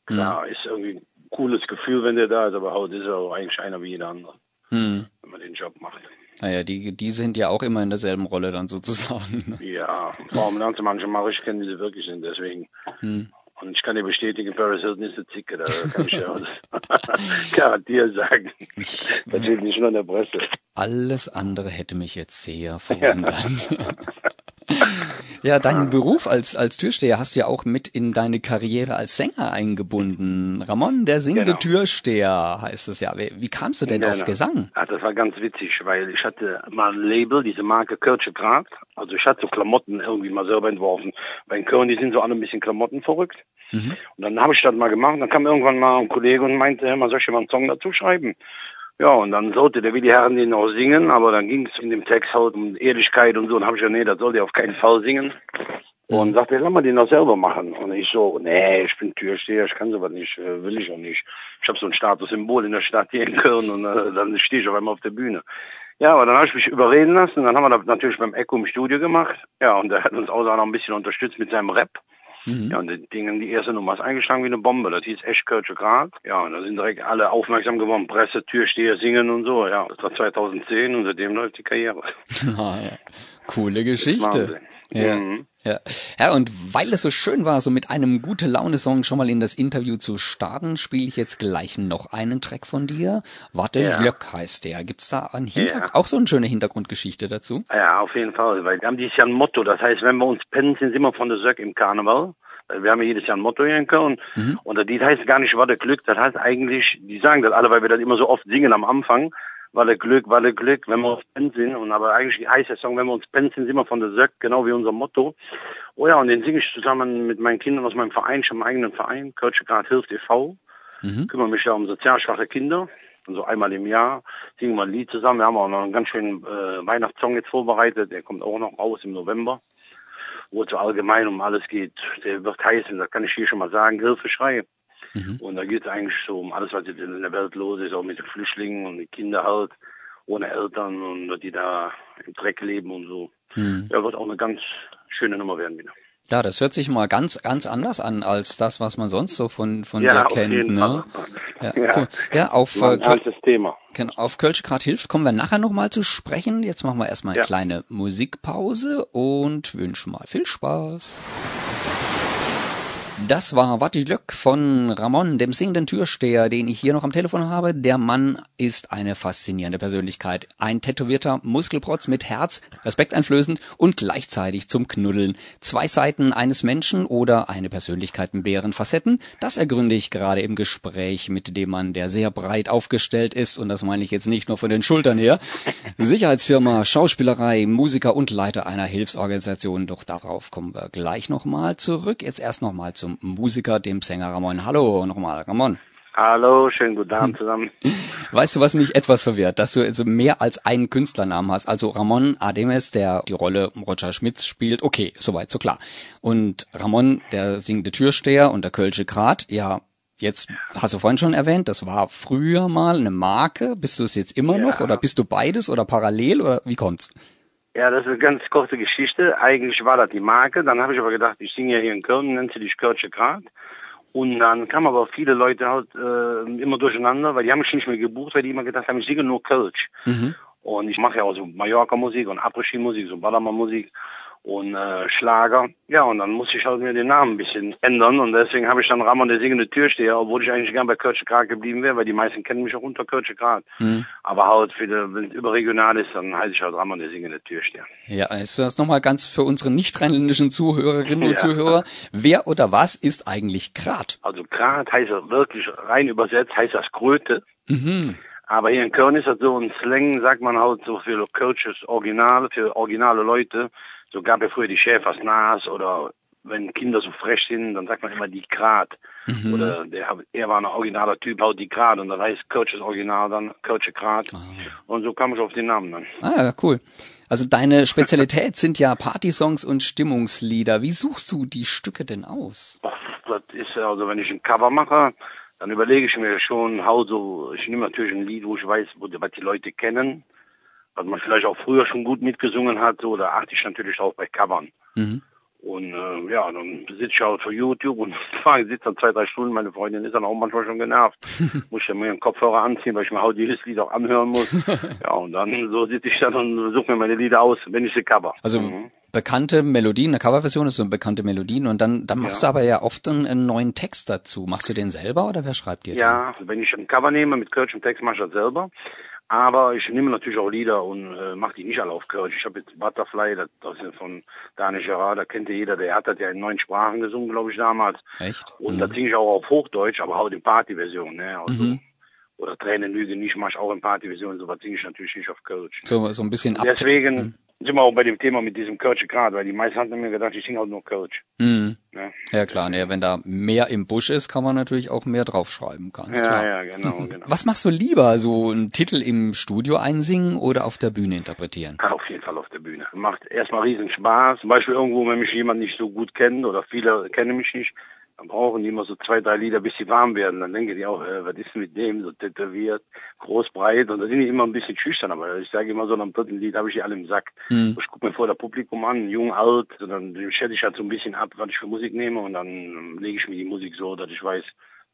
Klar, mhm. ist irgendwie ein cooles Gefühl, wenn der da ist, aber heute ist er auch eigentlich einer wie jeder andere hm. wenn man den Job macht. Naja, die, die sind ja auch immer in derselben Rolle dann sozusagen. Ne? Ja, vor allem lernst du manche Marisch kennen, die sie wirklich sind, deswegen. Hm. Und ich kann dir bestätigen, Paris Hilton ist eine Zicke, da kann ich ja garantiert sagen. Das steht nicht nur in der Presse. Alles andere hätte mich jetzt sehr verwundert. Ja, deinen Beruf als, als Türsteher hast du ja auch mit in deine Karriere als Sänger eingebunden. Ramon, der singende Genau. Türsteher heißt es ja. Wie, wie kamst du denn auf Genau. Gesang? Ja, das war ganz witzig, weil ich hatte mal ein Label, diese Marke Kölsche Grad. Also ich hatte so Klamotten irgendwie mal selber entworfen. Bei den Köln, die sind so alle ein bisschen Klamotten verrückt. Und dann habe ich das mal gemacht. Dann kam irgendwann mal ein Kollege und meinte, hör mal, soll ich mal einen Song dazu schreiben? Ja, und dann sollte der Willi Herren den auch singen, aber dann ging es in dem Text halt um Ehrlichkeit und so. Und habe ich gesagt, nee, das soll der auf keinen Fall singen. Und sagte, lass mal den doch selber machen. Und ich so, nee, ich bin Türsteher, ich kann sowas nicht, äh, will ich auch nicht. Ich habe so ein Statussymbol in der Stadt hier in Köln und äh, dann stehe ich auf einmal auf der Bühne. Ja, aber dann habe ich mich überreden lassen. Dann haben wir das natürlich beim Echo im Studio gemacht. Ja, und der hat uns auch noch ein bisschen unterstützt mit seinem Rap. Ja, und die Dinge, die erste Nummer ist eingeschlagen wie eine Bombe. Das hieß echt Kölsche Grad. Ja, und da sind direkt alle aufmerksam geworden. Presse, Türsteher, singen und so. Ja, das war 2010 und seitdem läuft die Karriere. Ah, ja. Coole Geschichte. Ja, Mhm. ja. ja, und weil es so schön war, so mit einem gute Laune-Song schon mal in das Interview zu starten, spiele ich jetzt gleich noch einen Track von dir. Warte, Ja. Glöck heißt der. Gibt's da einen Hintergrund, Ja. auch so eine schöne Hintergrundgeschichte dazu? Ja, auf jeden Fall, weil wir haben dieses Jahr ein Motto. Das heißt, wenn wir uns pennen, sind immer von der Söck im Karneval. Wir haben ja jedes Jahr ein Motto hier in Köln. Und das Lied heißt gar nicht Walle Glück. Das heißt eigentlich, die sagen das alle, weil wir das immer so oft singen am Anfang. Walle Glück, Walle Glück, wenn wir uns pennen sind. Und aber eigentlich heißt der Song, wenn wir uns pennen sind, sind wir von der Söck, genau wie unser Motto. Oh ja, und den singe ich zusammen mit meinen Kindern aus meinem Verein, ich habe einen eigenen Verein, Kölsche Grad Hilft e.V. Kümmere mich da um sozial schwache Kinder. Und so einmal im Jahr singen wir ein Lied zusammen. Wir haben auch noch einen ganz schönen äh, Weihnachtssong jetzt vorbereitet. Der kommt auch noch raus im November. Wo es so allgemein um alles geht. Der wird heißen, das kann ich hier schon mal sagen, Hilfeschrei. Und da geht es eigentlich so um alles, was jetzt in der Welt los ist, auch mit den Flüchtlingen und den Kindern halt, ohne Eltern und die da im Dreck leben und so. Ja, wird auch eine ganz schöne Nummer werden wieder. Ja, das hört sich mal ganz, ganz anders an als das, was man sonst so von, von Ja, dir kennt. ne? Ja, Ja. cool. ja auf, äh, Thema. Genau, auf Kölsch grad hilft, kommen wir nachher nochmal zu sprechen. Jetzt machen wir erstmal eine Ja. kleine Musikpause und wünschen mal viel Spaß. Das war Watti Glöck von Ramon, dem singenden Türsteher, den ich hier noch am Telefon habe. Der Mann ist eine faszinierende Persönlichkeit. Ein tätowierter Muskelprotz mit Herz, respekteinflößend und gleichzeitig zum Knuddeln. Zwei Seiten eines Menschen oder eine Persönlichkeit mit mehreren Facetten, das ergründe ich gerade im Gespräch mit dem Mann, der sehr breit aufgestellt ist. Und das meine ich jetzt nicht nur von den Schultern her. Sicherheitsfirma, Schauspielerei, Musiker und Leiter einer Hilfsorganisation. Doch darauf kommen wir gleich nochmal zurück. Jetzt erst nochmal zum Musiker, dem Sänger Ramon. Hallo nochmal, Ramon. Hallo, schönen guten Abend zusammen. Weißt du, was mich etwas verwirrt? Dass du also mehr als einen Künstlernamen hast. Also Ramon Ademes, der die Rolle Roger Schmitz spielt. Okay, soweit, so klar. Und Ramon, der singende Türsteher und der Kölsche Grat. Ja, jetzt hast du vorhin schon erwähnt, das war früher mal eine Marke. Bist du es jetzt immer Ja. noch? Oder bist du beides oder parallel? Oder wie kommt's? Ja, das ist eine ganz kurze Geschichte. Eigentlich war das die Marke. Dann habe ich aber gedacht, ich singe ja hier in Köln, nennt sie dich Kölsche Grad. Und dann kamen aber viele Leute halt äh, immer durcheinander, weil die haben mich nicht mehr gebucht, weil die immer gedacht haben, ich singe nur Kölsch. Und ich mache ja auch so Mallorca-Musik und Après-Ski-Musik, so Ballermann-Musik und äh, Schlager. Ja, und dann musste ich halt mir den Namen ein bisschen ändern und deswegen habe ich dann Ramon der singende Türsteher, obwohl ich eigentlich gern bei Kölsche Grad geblieben wäre, weil die meisten kennen mich auch unter Kölsche Grad. Aber halt, wenn es überregional ist, dann heiße ich halt Ramon der singende Türsteher. Ja, ist das nochmal ganz für unsere nicht rheinländischen Zuhörerinnen und Ja. Zuhörer. Wer oder was ist eigentlich Grat? Also Grat heißt wirklich rein übersetzt, heißt das Kröte. Aber hier in Köln ist das so ein Slang, sagt man halt so für Kölsches Original, für originale Leute. So gab ja früher die Schäfers Nas oder wenn Kinder so frech sind, dann sagt man immer die Grat. Oder der, er war ein originaler Typ, halt die Grat. Und dann heißt Kölsches Original dann Kölsche Grat. Und so kam ich auf den Namen dann. Ah, ja, cool. Also deine Spezialität sind ja Partysongs und Stimmungslieder. Wie suchst du die Stücke denn aus? Ach, Das ist ja, also wenn ich ein Cover mache, dann überlege ich mir schon, how so, ich nehme natürlich ein Lied, wo ich weiß, wo, was die Leute kennen, was man vielleicht auch früher schon gut mitgesungen hat, so, da achte ich natürlich auch bei Covern. Und äh, ja, dann sitze ich halt vor YouTube und sitze dann zwei, drei Stunden, meine Freundin ist dann auch manchmal schon genervt. muss ich dann mir einen Kopfhörer anziehen, weil ich mir halt jedes Lied auch anhören muss. ja, und dann so sitze ich dann und suche mir meine Lieder aus, wenn ich sie cover. Also Mhm. bekannte Melodien, eine Coverversion ist so bekannte Melodien und dann, dann machst Ja. du aber ja oft einen, einen neuen Text dazu. Machst du den selber oder wer schreibt dir den? Ja, wenn ich ein Cover nehme mit im Text, mache ich das selber. Aber ich nehme natürlich auch Lieder und äh, mache die nicht alle auf Kölsch. Ich habe jetzt Butterfly, das, das ist von Daniel Gerard, da kennt ja jeder, der hat das ja in neun Sprachen gesungen, glaube ich, damals. Echt? Und Mhm. das singe ich auch auf Hochdeutsch, aber auch in Partyversion, ne? Also, Mhm. Oder Tränen lügen nicht, mache ich auch in Partyversion, sowas singe ich natürlich nicht auf Kölsch. So, so ein bisschen ab. Deswegen sind wir auch bei dem Thema mit diesem Kölsche gerade, weil die meisten hatten mir gedacht, ich singe halt nur Kölsch. Mhm. Ne? Ja klar, ne, wenn da mehr im Busch ist, kann man natürlich auch mehr draufschreiben, ganz Ja, klar. ja, genau, genau. Was machst du lieber, so einen Titel im Studio einsingen oder auf der Bühne interpretieren? Ja, auf jeden Fall auf der Bühne. Macht erstmal riesen Spaß. Zum Beispiel irgendwo, wenn mich jemand nicht so gut kennt oder viele kennen mich nicht, dann brauchen die immer so zwei, drei Lieder, bis sie warm werden. Dann denken die auch, äh, was ist mit dem, so tätowiert, groß, breit. Und da sind die immer ein bisschen schüchtern. Aber ich sage immer so, am dritten Lied habe ich die alle im Sack. Hm. Ich gucke mir vor der Publikum an, jung, alt. Und dann schätze ich halt so ein bisschen ab, was ich für Musik nehme. Und dann lege ich mir die Musik so, dass ich weiß,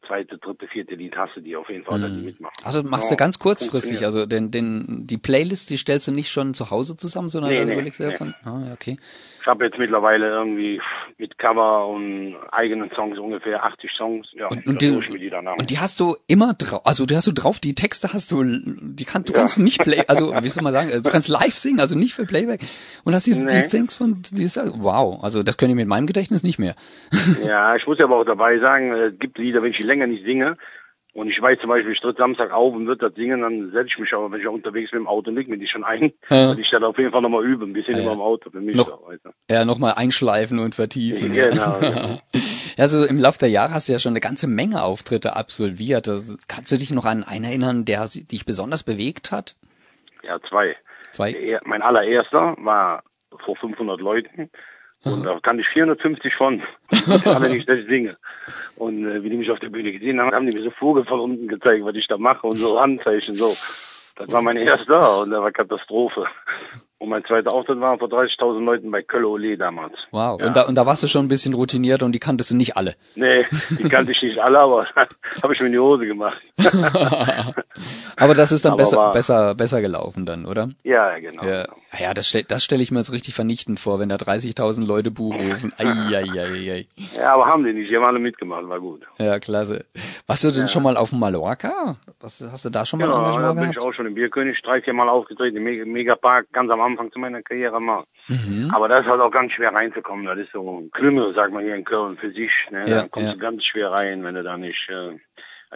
zweite, dritte, vierte Lied hasse die auf jeden Fall, dass die mitmachen. Also machst du ganz kurzfristig, also den, den, die Playlist, die stellst du nicht schon zu Hause zusammen, sondern Nee, also nee, überlegst du nee. von, ah, okay. Ich habe jetzt mittlerweile irgendwie mit Cover und eigenen Songs ungefähr 80 Songs. Ja, Und, und, die, die danach. und die hast du immer drauf, also die hast du drauf, die Texte hast du, die kann, du Ja. kannst nicht play, also wie soll man sagen, du kannst live singen, also nicht für Playback. Und hast diese, Nee. die Songs von, diese, wow, also das könnte ich mit meinem Gedächtnis nicht mehr. Ja, ich muss aber auch dabei sagen, äh, es gibt Lieder, wenn ich die länger nicht singe, und ich weiß zum Beispiel, ich tritt Samstag auf und wird das singen, dann setze ich mich aber, wenn ich unterwegs bin im Auto, leg mir die schon ein, Ja. weil ich dann auf jeden Fall nochmal übe, ein bisschen Ja, immer ja. im Auto, für mich Noch- du. Ja, nochmal einschleifen und vertiefen. Genau, genau. Ja, so im Laufe der Jahre hast du ja schon eine ganze Menge Auftritte absolviert. Das- Kannst du dich noch an einen erinnern, der dich besonders bewegt hat? Ja, zwei. Zwei? Mein allererster war vor 500 Leuten. Und da kann ich 450 von. dass ich singe. Und äh, wie die mich auf der Bühne gesehen haben, haben die mir so Vogel von unten gezeigt, was ich da mache und so Handzeichen, so. Das war mein erster und der war Katastrophe. Und mein zweiter Auftritt war vor 30.000 Leuten bei Kölle Ole damals. Wow. Ja. Und, da, und da warst du schon ein bisschen routiniert und die kanntest du nicht alle. Nee, die kannte ich nicht alle, aber habe ich mir in die Hose gemacht. Aber das ist dann Aber besser, war- besser, besser gelaufen dann, oder? Ja, ja, genau. Ja, ja das, stell, das stelle ich mir jetzt richtig vernichtend vor, wenn da 30.000 Leute Buch rufen. Ei, ei, ei, ei. Ja, aber haben die nicht, die haben alle mitgemacht, war gut. Ja, klasse. Warst du denn schon mal auf Mallorca? Was, hast du da schon mal Ja, da Engagement bin ich gehabt? auch schon im Bierkönig drei, vier Mal aufgetreten, im Mega- Megapark, ganz am Anfang zu meiner Karriere mal. Mhm. Aber das ist halt auch ganz schwer reinzukommen. Das ist so ein Klüngel, sagt man hier in Köln, für sich. Ne? Ja, da kommst ja. du ganz schwer rein, wenn du da nicht äh,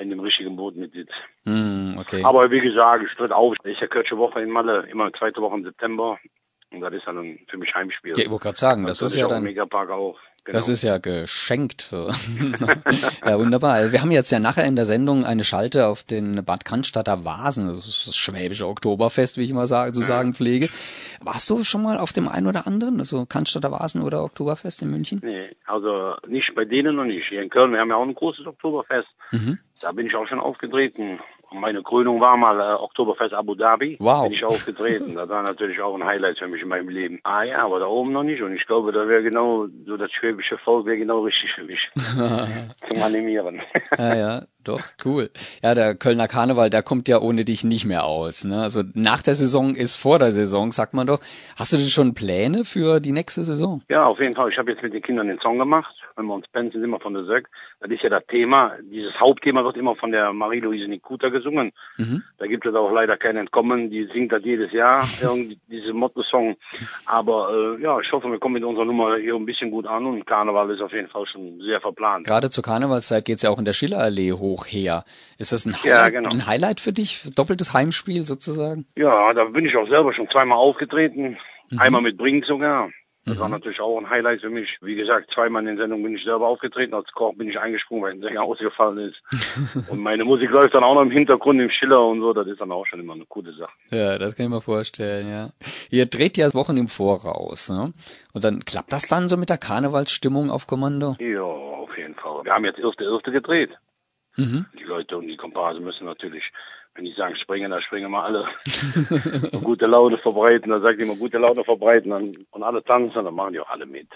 in dem richtigen Boot mit sitzt. Hm, okay. Aber wie gesagt, ich tritt auf. Ich ist ja Kölsche Woche in Malle, immer zweite Woche im September. Und das ist dann für mich Heimspiel. Ja, ich wollte gerade sagen, das ist Natürlich ja dann, Megapark auch. Genau. das ist ja geschenkt. ja, wunderbar. Also Wir haben jetzt ja nachher in der Sendung eine Schalte auf den Bad Cannstatter Vasen. Das ist das schwäbische Oktoberfest, wie ich immer sagen, zu sagen pflege. Warst du schon mal auf dem einen oder anderen? Also Cannstatter Vasen oder Oktoberfest in München? Nee, also nicht bei denen noch nicht. Hier in Köln, wir haben ja auch ein großes Oktoberfest. Mhm. Da bin ich auch schon aufgetreten. Und meine Krönung war mal äh, Oktoberfest Abu Dhabi. Wow. Bin ich aufgetreten. Das war natürlich auch ein Highlight für mich in meinem Leben. Ah ja, aber da oben noch nicht. Und ich glaube, da wäre genau, so das schwäbische Volk wäre genau richtig für mich. Zum Animieren. Ja, ja, doch, cool. Ja, der Kölner Karneval, der kommt ja ohne dich nicht mehr aus. Ne? Also nach der Saison ist vor der Saison, sagt man doch. Hast du denn schon Pläne für die nächste Saison? Ja, auf jeden Fall. Ich habe jetzt mit den Kindern den Song gemacht. Wenn wir uns pennen, sind immer von der Söck. Das ist ja das Thema. Dieses Hauptthema wird immer von der Marie-Louise Nikuta gesungen. Mhm. Da gibt es auch leider kein Entkommen. Die singt das jedes Jahr, irgendwie diese Motto-Song. Aber äh, ja, ich hoffe, wir kommen mit unserer Nummer hier ein bisschen gut an und Karneval ist auf jeden Fall schon sehr verplant. Gerade zur Karnevalszeit geht's ja auch in der Schillerallee hoch her. Ist das ein Highlight, Ja, genau. ein Highlight für dich? Doppeltes Heimspiel sozusagen? Ja, da bin ich auch selber schon zweimal aufgetreten. Mhm. Einmal mit Brink sogar. Das war natürlich auch ein Highlight für mich. Wie gesagt, zweimal in den Sendungen bin ich selber aufgetreten. Als Koch bin ich eingesprungen, weil ein Sänger ausgefallen ist. und meine Musik läuft dann auch noch im Hintergrund im Schiller und so. Das ist dann auch schon immer eine coole Sache. Ja, das kann ich mir vorstellen, ja. Ihr dreht ja Wochen im Voraus, ne? Und dann klappt das dann so mit der Karnevalsstimmung auf Kommando? Ja, auf jeden Fall. Wir haben jetzt erste erste gedreht. Mhm. Die Leute und die Komparsen müssen natürlich, wenn die sagen springen, dann springen wir alle. gute Laune verbreiten, dann sagt immer gute Laune verbreiten und alle tanzen, dann machen die auch alle mit.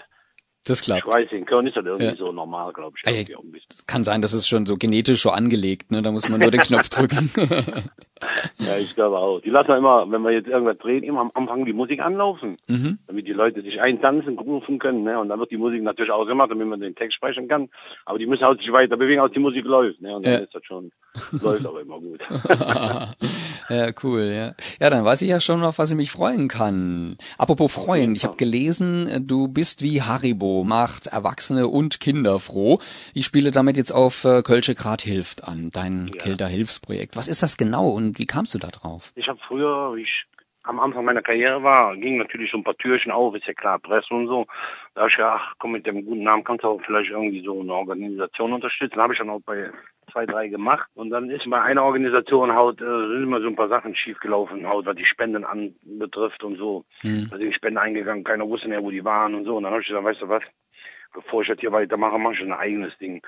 Das klappt. Ich weiß, in Köln ist das irgendwie ja. so normal, glaube ich. Ey, kann sein, das ist schon so genetisch so angelegt, ne? Da muss man nur den Knopf drücken. ja, ich glaube auch. Die lassen immer, wenn wir jetzt irgendwas drehen, immer am Anfang die Musik anlaufen, mhm. damit die Leute sich eintanzen, rufen können, ne? Und dann wird die Musik natürlich ausgemacht, damit man den Text sprechen kann. Aber die müssen halt sich weiter bewegen, als die Musik läuft, ne? Und dann ja. ist das schon, läuft aber immer gut. ja, cool, ja. Ja, dann weiß ich ja schon noch, was ich mich freuen kann. Apropos freuen, ich habe gelesen, du bist wie Haribo, macht Erwachsene und Kinder froh. Ich spiele damit jetzt auf äh, Kölsche Grad hilft an, dein ja. Kilder Hilfsprojekt. Was ist das genau und wie kamst du da drauf? Ich habe früher, ich am Anfang meiner Karriere war, ging natürlich so ein paar Türchen auf, ist ja klar, Presse und so. Da habe ich gedacht, ach komm, mit dem guten Namen kannst du auch vielleicht irgendwie so eine Organisation unterstützen. habe ich dann auch bei zwei, drei gemacht. Und dann ist bei einer Organisation halt, äh, sind immer so ein paar Sachen schiefgelaufen, halt, was die Spenden anbetrifft und so. Mhm. Da sind die Spenden eingegangen, keiner wusste mehr, wo die waren und so. Und dann habe ich gesagt, weißt du was, bevor ich das hier weitermache, mache ich ein eigenes Ding.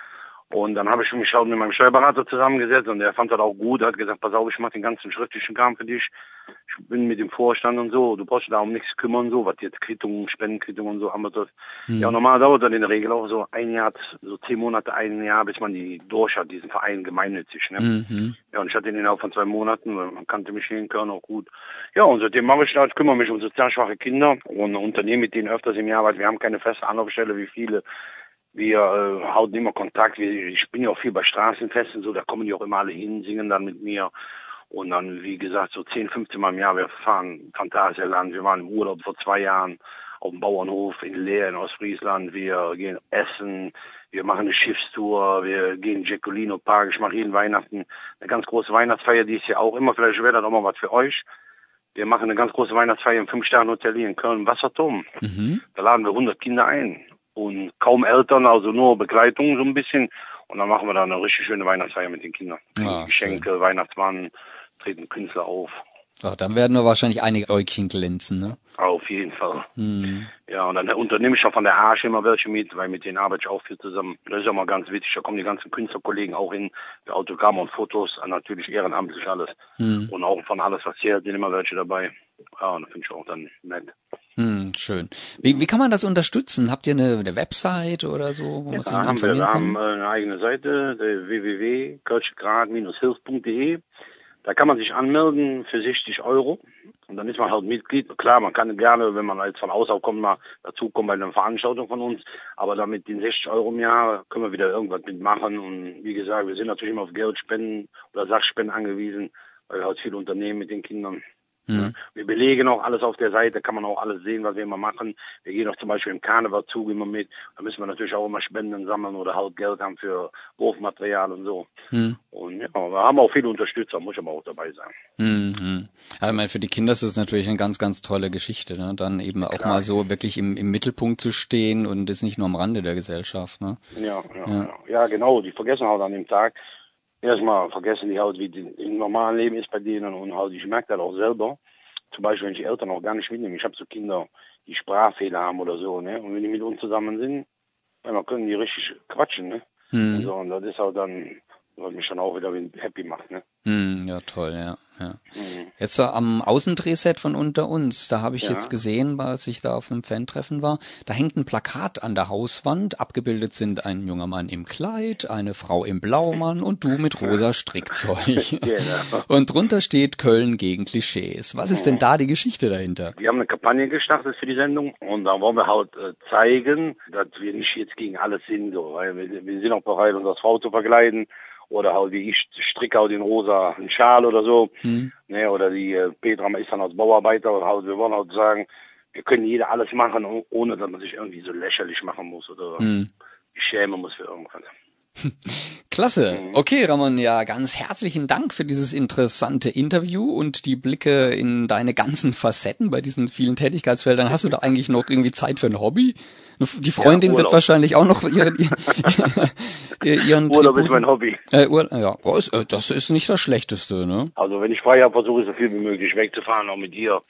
Und dann habe ich mich schon mit meinem Steuerberater zusammengesetzt und der fand das auch gut, er hat gesagt, pass auf, ich mache den ganzen schriftlichen Kram für dich. Ich bin mit dem Vorstand und so, du brauchst dich da um nichts kümmern, so, was jetzt Quittungen, Spendenquittungen und so anbetrifft. Mhm. Ja, normal dauert das in der Regel auch so ein Jahr, so zehn Monate, ein Jahr, bis man die durch hat, diesen Verein gemeinnützig. Ne? Mhm. Ja, und ich hatte den innerhalb von zwei Monaten, man kannte mich hier in Köln auch gut. Ja, und seitdem mache ich das, kümmere mich um sozial schwache Kinder und unternehme mit denen öfters im Jahr, weil wir haben keine feste Anlaufstelle wie viele wir äh, halten immer Kontakt. Ich bin ja auch viel bei Straßenfesten, so da kommen die auch immer alle hin, singen dann mit mir. Und dann, wie gesagt, so 10, 15 Mal im Jahr, wir fahren Phantasialand, wir waren im Urlaub vor zwei Jahren auf dem Bauernhof in Leer in Ostfriesland, wir gehen essen, wir machen eine Schiffstour, wir gehen Giacolino Park, ich mache jeden Weihnachten eine ganz große Weihnachtsfeier, die ist ja auch immer, vielleicht wäre das auch mal was für euch. Wir machen eine ganz große Weihnachtsfeier im Fünf-Sterne-Hotel hier in Köln, Wasserturm. Mhm. Da laden wir 100 Kinder ein und kaum Eltern, also nur Begleitung so ein bisschen. Und dann machen wir da eine richtig schöne Weihnachtsfeier mit den Kindern. Ah, Geschenke, schön. Weihnachtsmann, treten Künstler auf. Ach, dann werden wir wahrscheinlich einige Äugchen glänzen, ne? Auf jeden Fall. Hm. Ja, und dann unternehme ich auch von der Arsch immer welche mit, weil mit denen arbeite ich auch viel zusammen. Das ist auch mal ganz wichtig. Da kommen die ganzen Künstlerkollegen auch hin, für Autogramme und Fotos, natürlich ehrenamtlich alles. Hm. Und auch von alles, was zählt, sind immer welche dabei. Ja, und das finde ich auch dann nett. Hm, schön. Wie, wie kann man das unterstützen? Habt ihr eine, eine Website oder so? Wo ja, haben wir, wir haben äh, eine eigene Seite, www.kirchgrad-hilf.de. Da kann man sich anmelden für 60 Euro. Und dann ist man halt Mitglied. Klar, man kann gerne, wenn man jetzt von außerhalb kommt, mal dazukommen bei einer Veranstaltung von uns. Aber damit den 60 Euro im Jahr können wir wieder irgendwas mitmachen. Und wie gesagt, wir sind natürlich immer auf Geldspenden oder Sachspenden angewiesen, weil wir halt viel unternehmen mit den Kindern. Mhm. Wir belegen auch alles auf der Seite, kann man auch alles sehen, was wir immer machen. Wir gehen auch zum Beispiel im Karnevalzug immer mit. Da müssen wir natürlich auch immer Spenden sammeln oder halt Geld haben für Wurfmaterial und so. Mhm. Und ja, wir haben auch viele Unterstützer, muss aber auch dabei sein. Mhm. Ja, ich meine, für die Kinder ist es natürlich eine ganz, ganz tolle Geschichte, ne? Dann eben auch Klar. mal so wirklich im, im Mittelpunkt zu stehen und ist nicht nur am Rande der Gesellschaft, ne? Ja, ja, ja. ja genau. Die vergessen halt an dem Tag, erstmal vergessen die halt, wie es im normalen Leben ist bei denen und halt, ich merke das auch selber. Zum Beispiel, wenn ich Eltern auch gar nicht mitnehme. Ich habe so Kinder, die Sprachfehler haben oder so, ne? Und wenn die mit uns zusammen sind, dann können die richtig quatschen, ne? Hm. Und, so, und das ist halt dann, was mich dann auch wieder happy macht, ne? Hm, ja, toll, ja. ja. Mhm. Jetzt so am Außendrehset von unter uns, da habe ich ja. jetzt gesehen, als ich da auf einem Fan-Treffen war, da hängt ein Plakat an der Hauswand, abgebildet sind ein junger Mann im Kleid, eine Frau im Blaumann und du mit rosa Strickzeug. genau. Und drunter steht Köln gegen Klischees. Was ist denn da die Geschichte dahinter? Wir haben eine Kampagne gestartet für die Sendung und da wollen wir halt äh, zeigen, dass wir nicht jetzt gegen alles sind, weil wir, wir sind auch bereit, uns Frau zu verkleiden oder halt wie ich stricke halt in rosa einen Schal oder so. Hm. Ne, oder die äh, Petra ist dann als Bauarbeiter und halt, wir wollen halt sagen, wir können jeder alles machen, ohne dass man sich irgendwie so lächerlich machen muss oder hm. schämen muss für irgendwas. Klasse. Mhm. Okay, Ramon, ja, ganz herzlichen Dank für dieses interessante Interview und die Blicke in deine ganzen Facetten bei diesen vielen Tätigkeitsfeldern. Hast du da eigentlich noch irgendwie Zeit für ein Hobby? Die Freundin ja, wird wahrscheinlich auch noch ihren, ihren, ihren Urlaub ist mein Hobby. Äh, Ur ja, äh, das ist nicht das Schlechteste, ne? Also wenn ich frei habe, versuche ich so viel wie möglich wegzufahren, auch mit dir.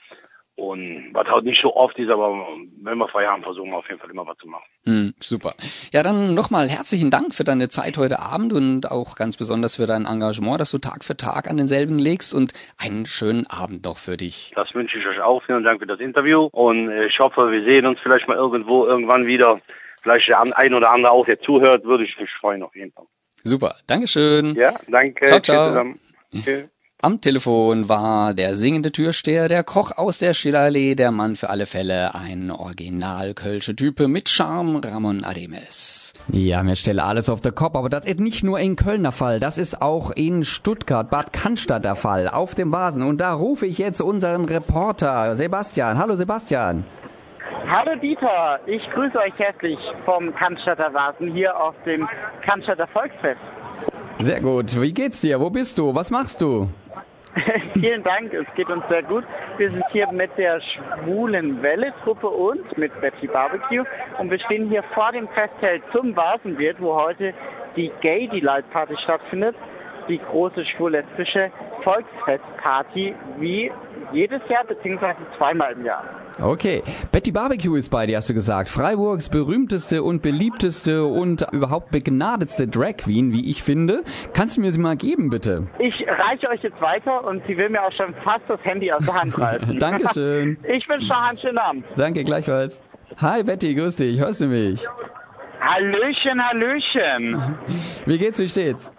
Und was halt nicht so oft ist, aber wenn wir frei haben, versuchen wir auf jeden Fall immer was zu machen. Mm, super. Ja, dann nochmal herzlichen Dank für deine Zeit heute Abend und auch ganz besonders für dein Engagement, dass du Tag für Tag an denselben legst und einen schönen Abend noch für dich. Das wünsche ich euch auch. Vielen Dank für das Interview und ich hoffe, wir sehen uns vielleicht mal irgendwo irgendwann wieder vielleicht der ein oder andere auch, der zuhört, würde ich mich freuen auf jeden Fall. Super, Dankeschön. Ja, danke. Ciao, ciao. Tschüss. Am Telefon war der singende Türsteher, der Koch aus der Schillerallee, der Mann für alle Fälle, ein original-kölsche Type mit Charme, Ramon Ademes. Ja, mir stelle alles auf den Kopf, aber das ist nicht nur in Köln der Fall, das ist auch in Stuttgart, Bad Cannstatt der Fall, auf dem Vasen. Und da rufe ich jetzt unseren Reporter Sebastian. Hallo Sebastian. Hallo Dieter, ich grüße euch herzlich vom Cannstatter Vasen hier auf dem Cannstatter Volksfest. Sehr gut. Wie geht's dir? Wo bist du? Was machst du? Vielen Dank, es geht uns sehr gut. Wir sind hier mit der Schwulen Welle-Truppe und mit Betty Barbecue und wir stehen hier vor dem Festzelt zum Vasenwirt, wo heute die Gay Delight Party stattfindet, die große schwul-lesbische Volksfestparty, wie jedes Jahr beziehungsweise zweimal im Jahr. Okay. Betty Barbecue ist bei dir, hast du gesagt. Freiburgs berühmteste und beliebteste und überhaupt begnadetste Drag Queen, wie ich finde. Kannst du mir sie mal geben, bitte? Ich reiche euch jetzt weiter und sie will mir auch schon fast das Handy aus der Hand reißen. Dankeschön. Ich wünsche noch einen schönen Abend. Danke, gleichfalls. Hi Betty, grüß dich. Hörst du mich? Hallöchen, Hallöchen. Wie geht's, wie steht's?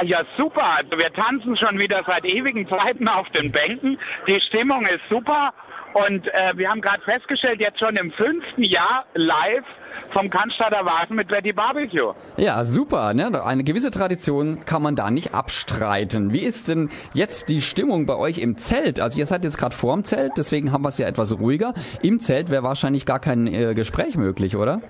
Ah ja, super. Also wir tanzen schon wieder seit ewigen Zeiten auf den Bänken. Die Stimmung ist super. Und äh, wir haben gerade festgestellt, jetzt schon im fünften Jahr live vom Cannstatter Wagen mit Betty Barbecue. Ja, super. Ne? Eine gewisse Tradition kann man da nicht abstreiten. Wie ist denn jetzt die Stimmung bei euch im Zelt? Also ihr seid jetzt gerade vorm Zelt, deswegen haben wir es ja etwas ruhiger. Im Zelt wäre wahrscheinlich gar kein äh, Gespräch möglich, oder?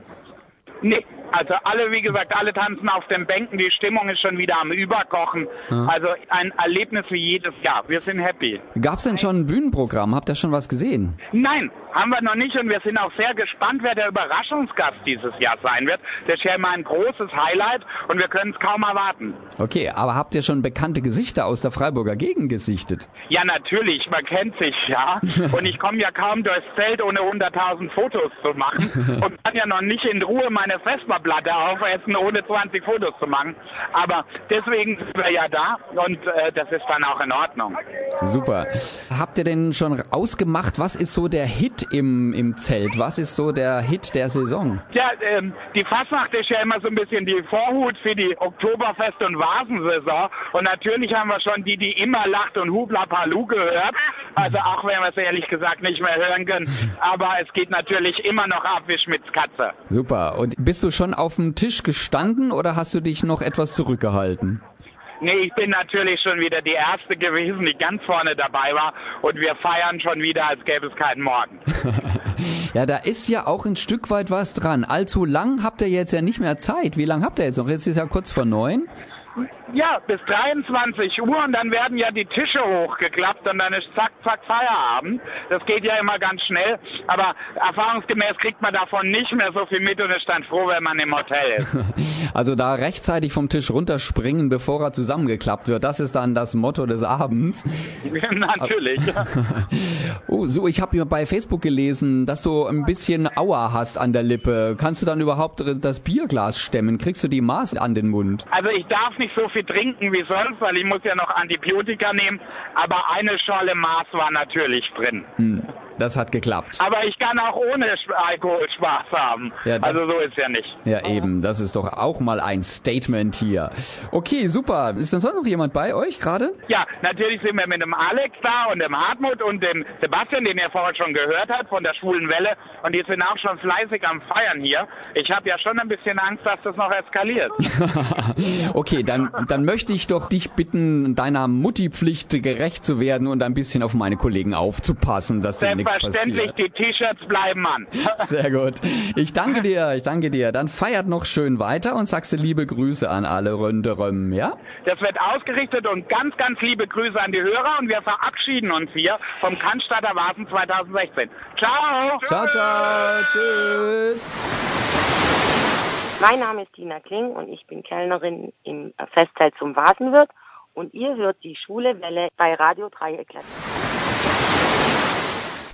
Nee, also alle, wie gesagt, alle tanzen auf den Bänken, die Stimmung ist schon wieder am Überkochen. Ja. Also ein Erlebnis wie jedes Jahr. Wir sind happy. Gab's denn schon ein Bühnenprogramm? Habt ihr schon was gesehen? Nein, haben wir noch nicht und wir sind auch sehr gespannt, wer der Überraschungsgast dieses Jahr sein wird. Das ist ja immer ein großes Highlight und wir können es kaum erwarten. Okay, aber habt ihr schon bekannte Gesichter aus der Freiburger Gegend gesichtet? Ja, natürlich, man kennt sich, ja. Und ich komme ja kaum durchs Zelt, ohne 100.000 Fotos zu machen und kann ja noch nicht in Ruhe meine Vesperplatte aufessen, ohne 20 Fotos zu machen. Aber deswegen sind wir ja da und äh, das ist dann auch in Ordnung. Super. Habt ihr denn schon ausgemacht, was ist so der Hit im, im Zelt? Was ist so der Hit der Saison? Ja, ähm, die Fastnacht ist ja immer so ein bisschen die Vorhut für die Oktoberfest- und Vasensaison. Und natürlich haben wir schon die, die immer lacht und Hubla Palu gehört. Also auch wenn wir es ehrlich gesagt nicht mehr hören können. Aber es geht natürlich immer noch ab wie Schmitz Katze. Super. Und bist du schon auf dem Tisch gestanden oder hast du dich noch etwas zurückgehalten? Nee, ich bin natürlich schon wieder die Erste gewesen, die ganz vorne dabei war. Und wir feiern schon wieder, als gäbe es keinen Morgen. Ja, da ist ja auch ein Stück weit was dran. Allzu lang habt ihr jetzt ja nicht mehr Zeit. Wie lange habt ihr jetzt noch? Jetzt ist ja kurz vor neun. Ja, bis 23 Uhr und dann werden ja die Tische hochgeklappt und dann ist zack, zack, Feierabend. Das geht ja immer ganz schnell, aber erfahrungsgemäß kriegt man davon nicht mehr so viel mit und ist dann froh, wenn man im Hotel ist. Also da rechtzeitig vom Tisch runterspringen, bevor er zusammengeklappt wird, das ist dann das Motto des Abends. Natürlich. Oh, so, ich habe bei Facebook gelesen, dass du ein bisschen Aua hast an der Lippe. Kannst du dann überhaupt das Bierglas stemmen? Kriegst du die Maß an den Mund? Also ich darf nicht so viel trinken wie sonst, weil ich muss ja noch Antibiotika nehmen, aber eine Schale Maß war natürlich drin. Hm, das hat geklappt. Aber ich kann auch ohne Alkohol Spaß haben. Ja, also so ist ja nicht. Ja, eben, das ist doch auch mal ein Statement hier. Okay, super. Ist denn sonst noch jemand bei euch gerade? Ja, natürlich sind wir mit dem Alex da und dem Hartmut und dem Sebastian, den ihr vorher schon gehört habt von der Schwulen Welle. Und die sind auch schon fleißig am Feiern hier. Ich habe ja schon ein bisschen Angst, dass das noch eskaliert. okay, dann, dann möchte ich doch dich bitten, deiner Mutti-Pflicht gerecht zu werden und ein bisschen auf meine Kollegen aufzupassen, dass dir nichts Selbstverständlich, passiert. die T-Shirts bleiben an. Sehr gut. Ich danke dir, ich danke dir. Dann feiert noch schön weiter und sagst du liebe Grüße an alle Ründerem, ja? Das wird ausgerichtet und ganz, ganz liebe Grüße an die Hörer und wir verabschieden uns hier vom Cannstatter Vasen 2016. Ciao! Ciao, ciao, tschüss. Mein Name ist Dina Kling und ich bin Kellnerin im Festzelt zum Vasenwirt und ihr hört die Schwule Welle bei Radio Dreieckland.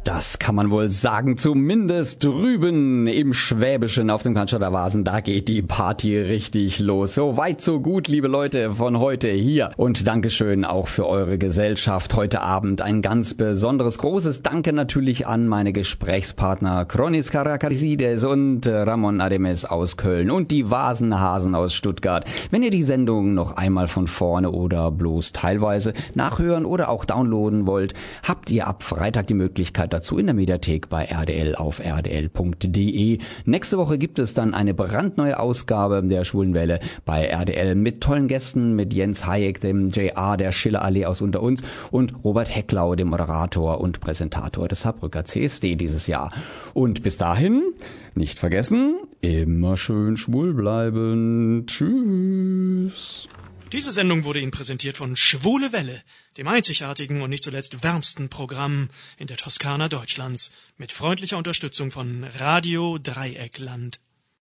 Das kann man wohl sagen. Zumindest drüben im Schwäbischen auf dem Cannstatter Vasen, da geht die Party richtig los. So weit, so gut, liebe Leute von heute hier. Und Dankeschön auch für eure Gesellschaft heute Abend. Ein ganz besonderes, großes Danke natürlich an meine Gesprächspartner Kronis Karakarides und Ramon Ademes aus Köln und die Vasenhasen aus Stuttgart. Wenn ihr die Sendung noch einmal von vorne oder bloß teilweise nachhören oder auch downloaden wollt, habt ihr ab Freitag die Möglichkeit dazu in der Mediathek bei RDL auf rdl.de. Nächste Woche gibt es dann eine brandneue Ausgabe der Schwulenwelle bei RDL mit tollen Gästen, mit Jens Hayek, dem JR der Schillerallee aus unter uns und Robert Hecklau, dem Moderator und Präsentator des Saarbrücker CSD dieses Jahr. Und bis dahin, nicht vergessen, immer schön schwul bleiben. Tschüss. Diese Sendung wurde Ihnen präsentiert von Schwule Welle, dem einzigartigen und nicht zuletzt wärmsten Programm in der Toskana Deutschlands, mit freundlicher Unterstützung von Radio Dreieckland.